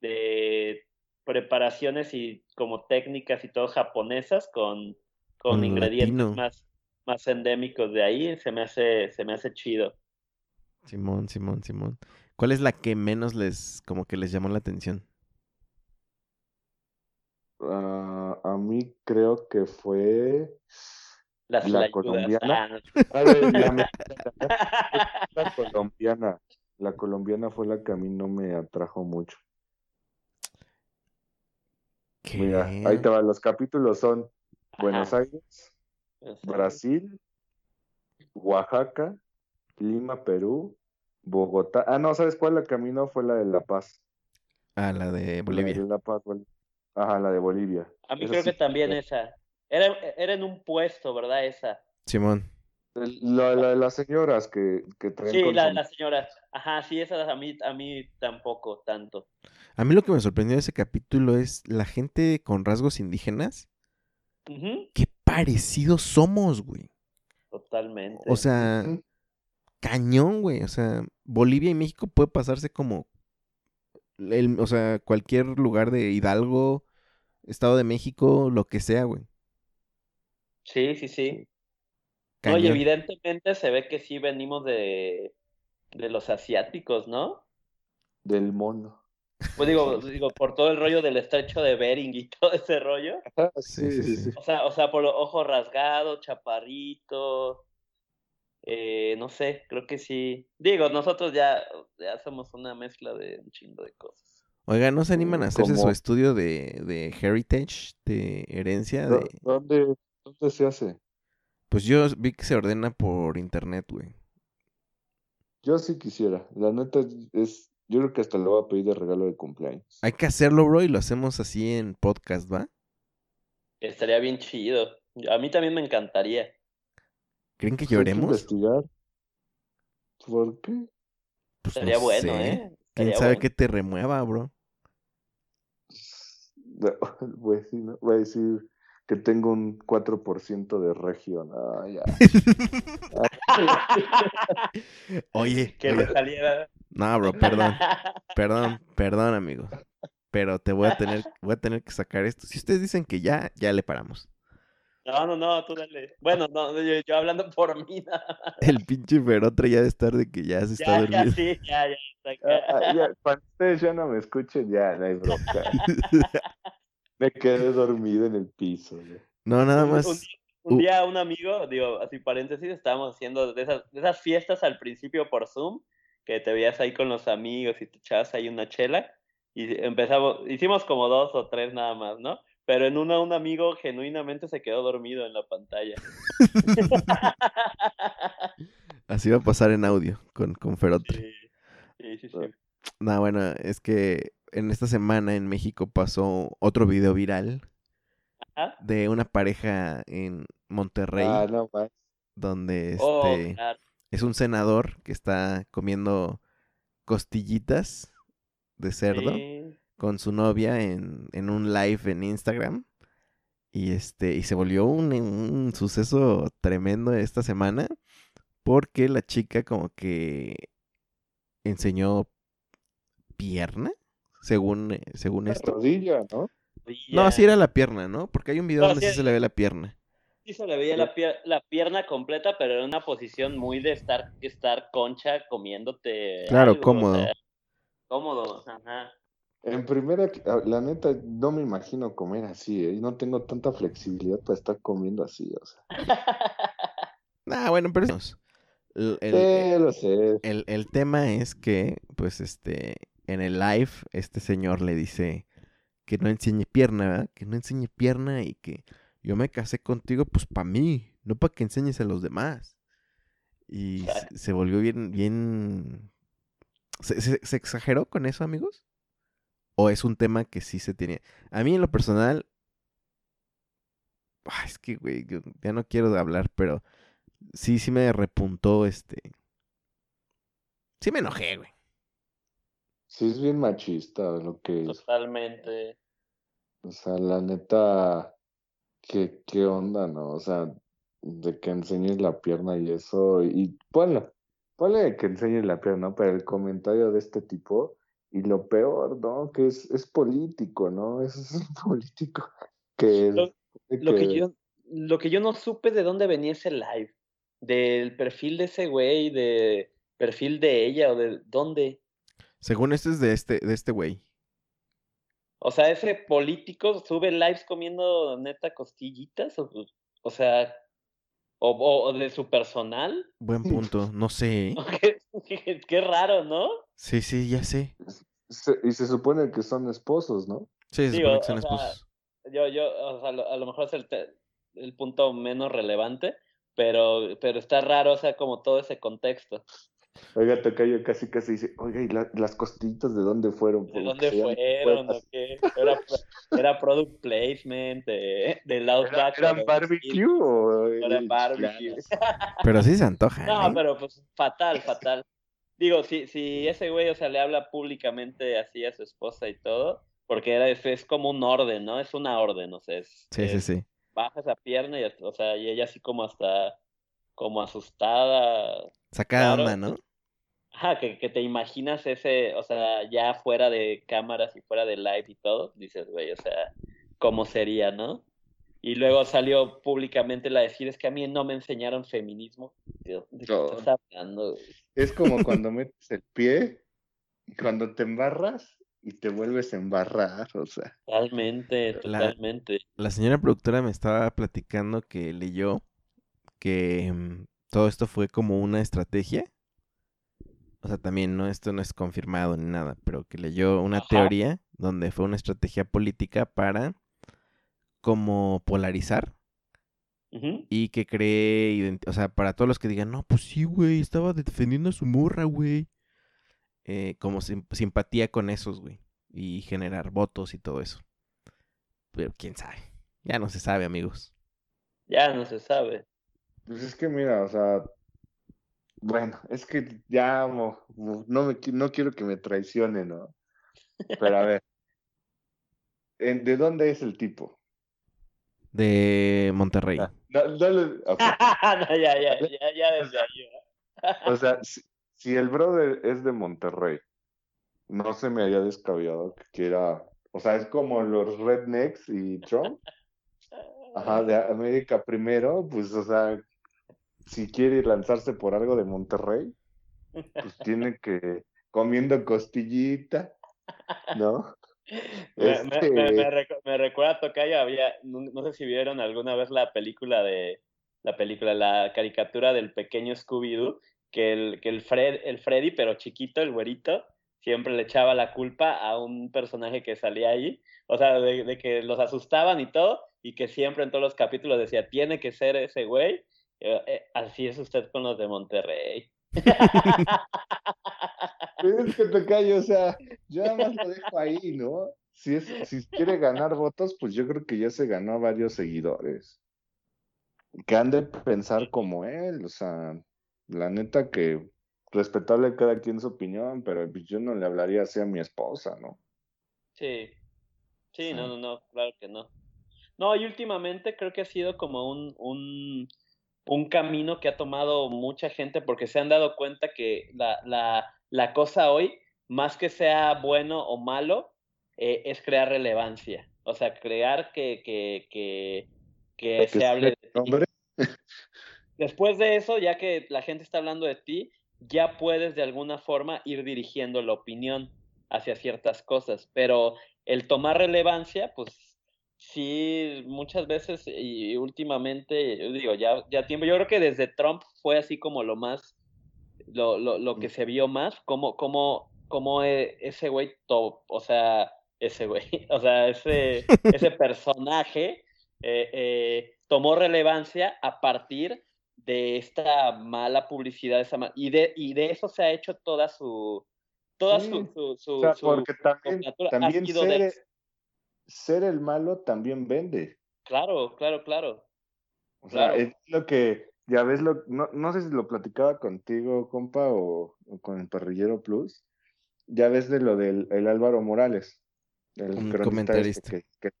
de preparaciones y como técnicas y todo japonesas con, con Con ingredientes latino. más, más endémicos de ahí. Se me hace, se me hace chido. Simón, Simón, Simón. ¿Cuál es la que menos les, como que les llamó la atención? Ah, a mí creo que fue Las La colombiana. Ah, la, colombiana. La colombiana fue la que a mí no me atrajo mucho. Mira, ahí te ¿Qué? va. Los capítulos son Buenos Ajá. Aires, Brasil, Oaxaca, Lima, Perú, Bogotá. Ah, no, ¿sabes cuál? La no fue la de La Paz. Ah, la de La Bolivia. de La Paz, Bol- Ajá, la de Bolivia. A mí Esa creo sí que también esa. Era, era en un puesto, ¿verdad? Esa. Simón. La, la de las señoras que, que traen Sí, con la, som- la señora. Ajá, sí, esa a mí, a mí tampoco tanto. A mí lo que me sorprendió de ese capítulo es la gente con rasgos indígenas. Qué parecidos somos, güey. Totalmente. O sea. Cañón, güey. O sea, Bolivia y México puede pasarse como, el, o sea, cualquier lugar de Hidalgo, Estado de México, lo que sea, güey. sí, sí, sí. No, y Cañón. evidentemente se ve que sí venimos de, de los asiáticos, ¿no? Del mono. Pues digo, digo, por todo el rollo del estrecho de Bering y todo ese rollo. Sí, sí, sí. O sea, o sea, por los ojos rasgados, chaparrito. Eh, no sé, creo que sí. Digo, nosotros ya, ya somos una mezcla de un chingo de cosas. Oiga, ¿no se animan a Mm, hacerse su estudio de, de heritage, de herencia? ¿Dó- De... ¿Dónde, dónde se hace? Pues yo vi que se ordena por internet, güey. Yo sí quisiera. La neta es. Yo creo que hasta lo voy a pedir de regalo de cumpleaños. Hay que hacerlo, bro, y lo hacemos así en podcast, ¿va? Estaría bien chido. A mí también me encantaría. ¿Creen que Pues hay que lloremos? investigar. ¿Por qué? Pues Estaría no bueno, sé. ¿eh? ¿Quién Estaría sabe bueno. qué te remueva, bro? Voy a decir, ¿no? Voy a decir que tengo un 4% de región. Ah, ya. Oye, que le saliera. no, bro, perdón, perdón, perdón, amigo. Pero te voy a tener, voy a tener que sacar esto. Si ustedes dicen que ya, ya le paramos. No, no, no, tú dale. Bueno, no, yo, yo hablando por mí. nada más. El pinche ferotre ya de estar de que ya se está Ya, ya, durmiendo. sí, ya, ya. Ah, ah, ya, Cuando ustedes ya no me escuchen, ya no hay bronca. Me quedé dormido en el piso. ya. No, nada Un- Un, más. un día un amigo, digo, así paréntesis, estábamos haciendo de esas, de esas fiestas al principio por Zoom, que te veías ahí con los amigos y te echabas ahí una chela, y empezamos, hicimos como dos o tres nada más, ¿no? Pero en una un amigo genuinamente se quedó dormido en la pantalla. Así va a pasar en audio con, con ferotre. Sí, sí, sí, sí. No, bueno, es que en esta semana en México pasó otro video viral de una pareja en Monterrey Ah, no más. donde Oh, este claro. es un senador que está comiendo costillitas de cerdo Sí. Con su novia en, en un live en Instagram. Y este, y se volvió un, un suceso tremendo esta semana. Porque la chica como que enseñó pierna, según, eh, según La esto. rodilla, ¿no? No, Ya. sí era la pierna, ¿no? Porque hay un video No, donde sí sí- se le ve la pierna. Sí se le veía la, pier- la pierna completa, pero en una posición muy de estar, estar concha comiéndote. Claro, algo, o cómodo. sea, cómodo, ajá. En primera, ah, la neta, no me imagino comer así, ¿eh? No tengo tanta flexibilidad para estar comiendo así, o sea. Ah, bueno, pero el, el- Sí, lo sé. el- el tema es que, pues, este, en el live, este señor le dice que no enseñe pierna, ¿verdad? Que no enseñe pierna y que yo me casé contigo, pues, para mí, no para que enseñes a los demás. Y se, se volvió bien, bien... ¿Se, se- se exageró con eso, amigos? ¿O es un tema que sí se tenía? A mí, en lo personal... Ay, es que, güey, ya no quiero hablar, pero sí, sí me repuntó, este... Sí me enojé, güey. Sí, es bien machista lo que es. Totalmente. O sea, la neta, ¿qué, qué onda, no? O sea, de que enseñes la pierna y eso, y ponlo, ponle que enseñes la pierna, pero el comentario de este tipo, y lo peor, ¿no? Que es, es político, ¿no? Es, es político. Que, lo, lo que... yo, lo que yo no supe de dónde venía ese live, del perfil de ese güey, de perfil de ella, o de dónde. Según este es de este, de este güey. O sea, ese político sube lives comiendo neta costillitas, o, o sea, o, o, de su personal. Buen punto, no sé. qué, qué, raro, ¿no? Sí, sí, ya sé. y se supone que son esposos, ¿no? Sí, se supone que son esposos. yo, yo, o sea, a lo mejor es el, el punto menos relevante, pero, pero está raro, o sea, como todo ese contexto. Oiga, Tocayo casi casi dice, oiga, ¿y las costillitas de dónde fueron? ¿De dónde fueron? ¿o qué? Era, era, product placement de, de Outback. ¿Era, barbecue o...? Era barbecue. Pero sí se antoja, No, ¿eh? pero pues fatal, fatal. Digo, si, si ese güey, o sea, le habla públicamente así a su esposa y todo, porque era, es, es como un orden, ¿no? Es una orden, o sea, es... Sí, sí, sí. Baja esa pierna y, o sea, y ella así como hasta, como asustada. Sacada onda, ¿no? Ajá, que, que, te imaginas ese, o sea, ya fuera de cámaras y fuera de live y todo, dices, güey, o sea, ¿cómo sería, no? Y luego salió públicamente la decir, es que a mí no me enseñaron feminismo. ¿De qué estás hablando? Es como cuando metes el pie y cuando te embarras y te vuelves a embarrar, o sea. Totalmente, totalmente. La, la señora productora me estaba platicando que leyó que um, todo esto fue como una estrategia o sea, también no esto no es confirmado ni nada, pero que leyó una Ajá. teoría donde fue una estrategia política para como polarizar uh -huh. y que cree, o sea, para todos los que digan, no, pues sí, güey, estaba defendiendo a su morra, güey, eh, como sim simpatía con esos, güey, y generar votos y todo eso. Pero quién sabe, ya no se sabe, amigos. Ya no se sabe. Pues es que mira, o sea, bueno, es que ya no, me, no quiero que me traicione, ¿no? Pero a ver, ¿de dónde es el tipo? De Monterrey. No, no, no, okay. no ya, ya, ya, ya desde ahí. o sea, si, si, el brother es de Monterrey, no se me haya descabellado que quiera, o sea, es como los rednecks y Trump. Ajá, de América primero, pues, o sea, si quiere lanzarse por algo de Monterrey, pues tiene que comiendo costillita, ¿no? Me, este... me, me, me, me recuerda Tocayo, había, no, no, sé si vieron alguna vez la película de, la película, la caricatura del pequeño Scooby-Doo, que el, que el, Fred, el Freddy, pero chiquito, el güerito, siempre le echaba la culpa a un personaje que salía ahí, o sea, de, de que los asustaban y todo, y que siempre en todos los capítulos decía, tiene que ser ese güey, eh, así es usted con los de Monterrey. Es que te callo, o sea, yo nada más lo dejo ahí, ¿no? Si, es, si quiere ganar votos, pues yo creo que ya se ganó varios seguidores. Que han de pensar como él, o sea, la neta que respetable cada quien su opinión, pero pues yo no le hablaría así a mi esposa, ¿no? Sí, sí, sí. no, no, no, claro que no. No, y últimamente creo que ha sido como un, un un camino que ha tomado mucha gente porque se han dado cuenta que la, la, la cosa hoy, más que sea bueno o malo, eh, es crear relevancia. O sea, crear que, que, que, que se hable de ti. Después de eso, ya que la gente está hablando de ti, ya puedes de alguna forma ir dirigiendo la opinión hacia ciertas cosas. Pero el tomar relevancia, pues sí, muchas veces y últimamente, yo digo, ya, ya tiempo, yo creo que desde Trump fue así como lo más, lo, lo, lo que se vio más, como, como, como ese güey top, o sea, ese güey, o sea, ese, ese personaje eh, eh, tomó relevancia a partir de esta mala publicidad, esa y, de, y de eso se ha hecho toda su, toda sí. su, su, su, o sea, su porque también, también ser, ser el malo también vende. Claro, claro, claro. O sea, claro. es lo que, ya ves, lo, no, no sé si lo platicaba contigo, compa, o, o, con el Parrillero Plus. Ya ves de lo del el Álvaro Morales, el Un comentarista. Este que, que,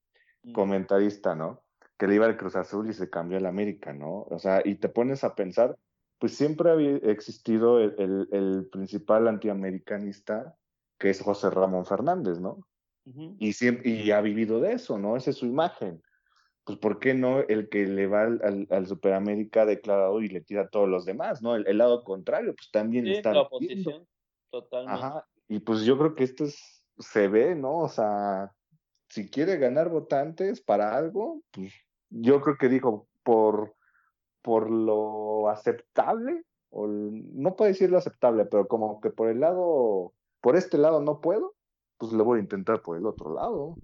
mm. comentarista, ¿no? Que le iba al Cruz Azul y se cambió al América, ¿no? O sea, y te pones a pensar, pues siempre había existido el, el, principal antiamericanista, que es José Ramón Fernández, ¿no? Y, siempre, y ha vivido de eso, ¿no? Esa es su imagen. Pues, ¿por qué no el que le va al, al, Superamérica declarado y le tira a todos los demás, ¿no? El, lado contrario, pues también sí, está. La oposición, totalmente. Ajá. Y pues yo creo que esto es, se ve, ¿no? O sea, si quiere ganar votantes para algo, pues yo creo que dijo, por, por lo aceptable, o no puedo decir lo aceptable, pero como que por el lado, por este lado no puedo, pues lo voy a intentar por el otro lado.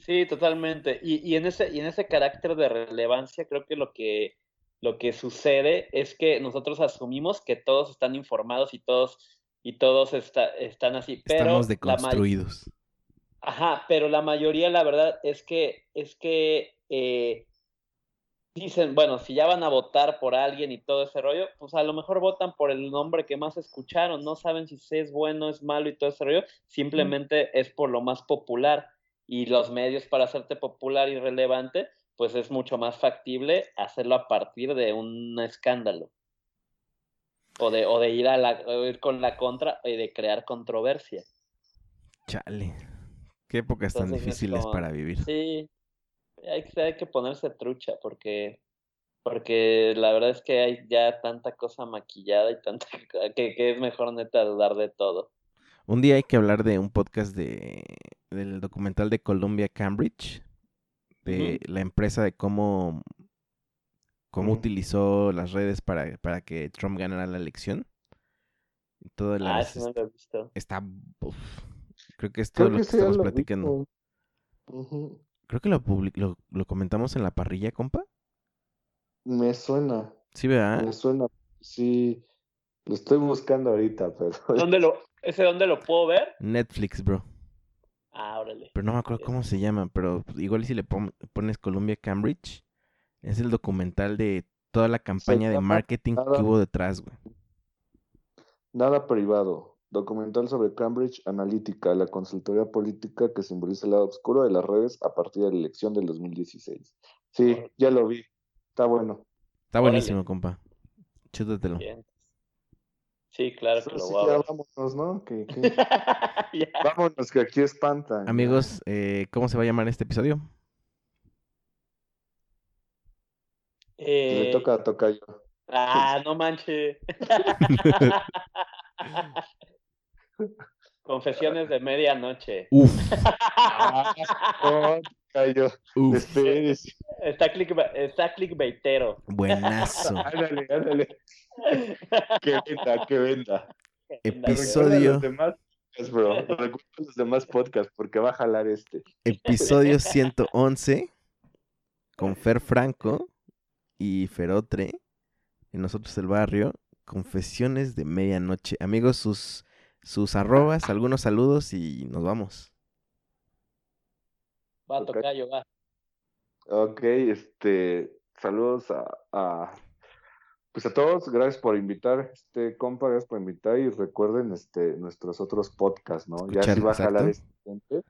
Sí, totalmente. Y, y, en ese, y en ese carácter de relevancia, creo que lo que lo que sucede es que nosotros asumimos que todos están informados y todos y todos están así. Pero Estamos deconstruidos. Ajá, pero la mayoría, la verdad, es que, es que eh, dicen, bueno, si ya van a votar por alguien y todo ese rollo, pues a lo mejor votan por el nombre que más escucharon, no saben si es bueno, es malo y todo ese rollo, simplemente es por lo más popular y los medios para hacerte popular y relevante, pues es mucho más factible hacerlo a partir de un escándalo. O de, o de ir, a la, ir con la contra y de crear controversia. Chale. Qué épocas tan difíciles para vivir. Sí, hay que, hay que ponerse trucha porque porque la verdad es que hay ya tanta cosa maquillada y tanta que, que es mejor neta dudar de todo. Un día hay que hablar de un podcast de del documental de Columbia Cambridge, de la empresa de cómo, cómo utilizó las redes para, para que Trump ganara la elección. Todo ah, eso no lo he visto. Está... creo que es todo lo que, estamos platicando. Creo que lo, lo, lo comentamos en la parrilla, compa. Me suena. Sí, ¿verdad? Me suena. Sí. Lo estoy buscando ahorita, pero. ¿Dónde lo, ¿Ese dónde lo puedo ver? Netflix, bro. Ah, órale. Pero no me acuerdo cómo se llama, pero igual si le pones Columbia Cambridge, es el documental de toda la campaña de marketing que hubo detrás, güey. Nada privado. Documental sobre Cambridge Analytica, la consultoría política que simboliza el lado oscuro de las redes a partir de la elección del 2016. Sí, ya lo vi. Está bueno. Está buenísimo, compa. Chútatelo. Bien. Sí, claro que lo voy a vámonos, ¿no? Que, Vámonos, que aquí espanta. Amigos, eh, ¿cómo se va a llamar este episodio? Le eh, toca, toca yo. Ah, no manches. Confesiones de medianoche. Uf. ah, cayó. Está, click, está clickbaitero. Buenazo. ándale, ándale. que venda, que venda. Episodio. Los demás, bro. Recuerda los demás podcasts porque va a jalar este. Episodio 111 con Fer Franco y Ferotre en nosotros el barrio. Confesiones de medianoche. Amigos, sus, sus arrobas, algunos saludos y nos vamos. Va a tocar yo, va. Ok, este, saludos a pues a todos, gracias por invitar, este compa, gracias por invitar y recuerden este nuestros otros podcasts, ¿no? ya si va a jalar este gente,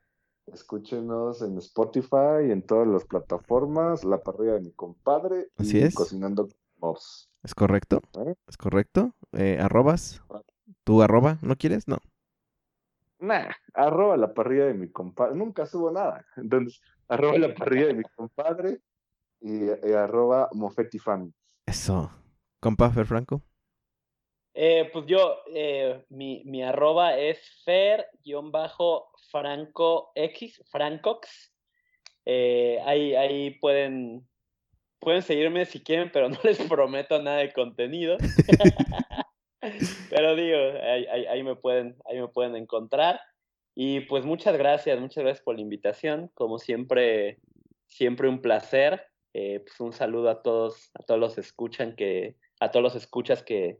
escúchenos en Spotify y en todas las plataformas, la parrilla de mi compadre Así es. cocinando con Es correcto. ¿Eh? Es correcto. Eh, arrobas. ¿Tú arroba? ¿No quieres? No. Nah, arroba la parrilla de mi compadre. Nunca subo nada. Entonces, arroba la parrilla de mi compadre y, arroba Mofetti Eso. Compa Fer Franco. Eh, pues yo, eh, mi, mi, arroba es fer-franco x, francox. Eh, ahí, ahí pueden, pueden seguirme si quieren, pero no les prometo nada de contenido. pero digo, ahí, ahí, me pueden, ahí me pueden encontrar. Y pues muchas gracias, muchas gracias por la invitación. Como siempre, siempre un placer. pues un saludo a todos, a todos los escuchan que, a todos los escuchas que,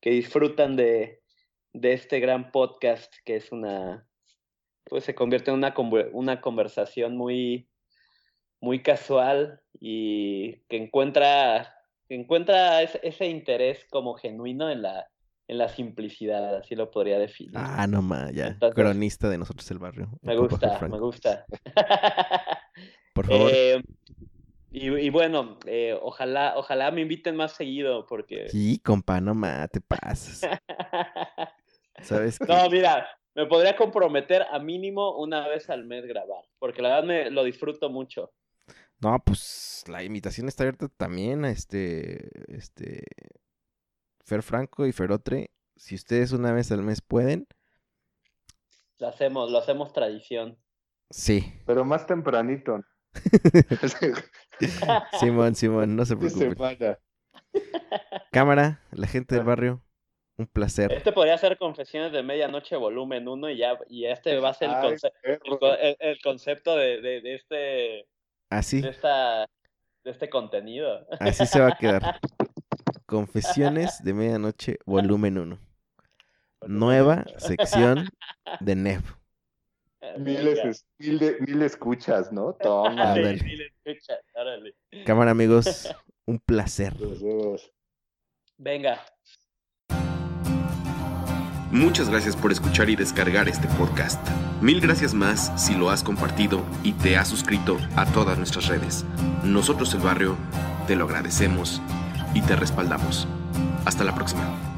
que disfrutan de, de, este gran podcast, que es una, pues se convierte en una, una conversación muy, muy casual y que encuentra, que encuentra ese, interés como genuino en la, en la simplicidad, así lo podría definir. Ah, no más, ya. Cronista de nosotros el barrio. Me gusta, me gusta. Por favor. Eh, y, bueno, eh, ojalá, ojalá me inviten más seguido porque... Sí, compa, no más, te pasas. ¿Sabes qué? No, mira, me podría comprometer a mínimo una vez al mes grabar, porque la verdad me lo disfruto mucho. No, pues la invitación está abierta también a este, este, Fer Franco y Ferotre. Si ustedes una vez al mes pueden. Lo hacemos, lo hacemos tradición. Sí. Pero más tempranito. Simón, Simón, no se preocupen. Cámara, la gente del barrio, un placer. Este podría ser Confesiones de Medianoche volumen 1 y ya y este va a ser el, el, concepto de, de, este Así. De, esta, de este contenido. Así se va a quedar. Confesiones de Medianoche volumen 1. Nueva sección de Nev. Miles, mil, escuchas, ¿no? Toma. mil escuchas, Cámara, amigos, un placer. Venga. Muchas gracias por escuchar y descargar este podcast. Mil gracias más si lo has compartido y te has suscrito a todas nuestras redes. Nosotros el barrio te lo agradecemos y te respaldamos. Hasta la próxima.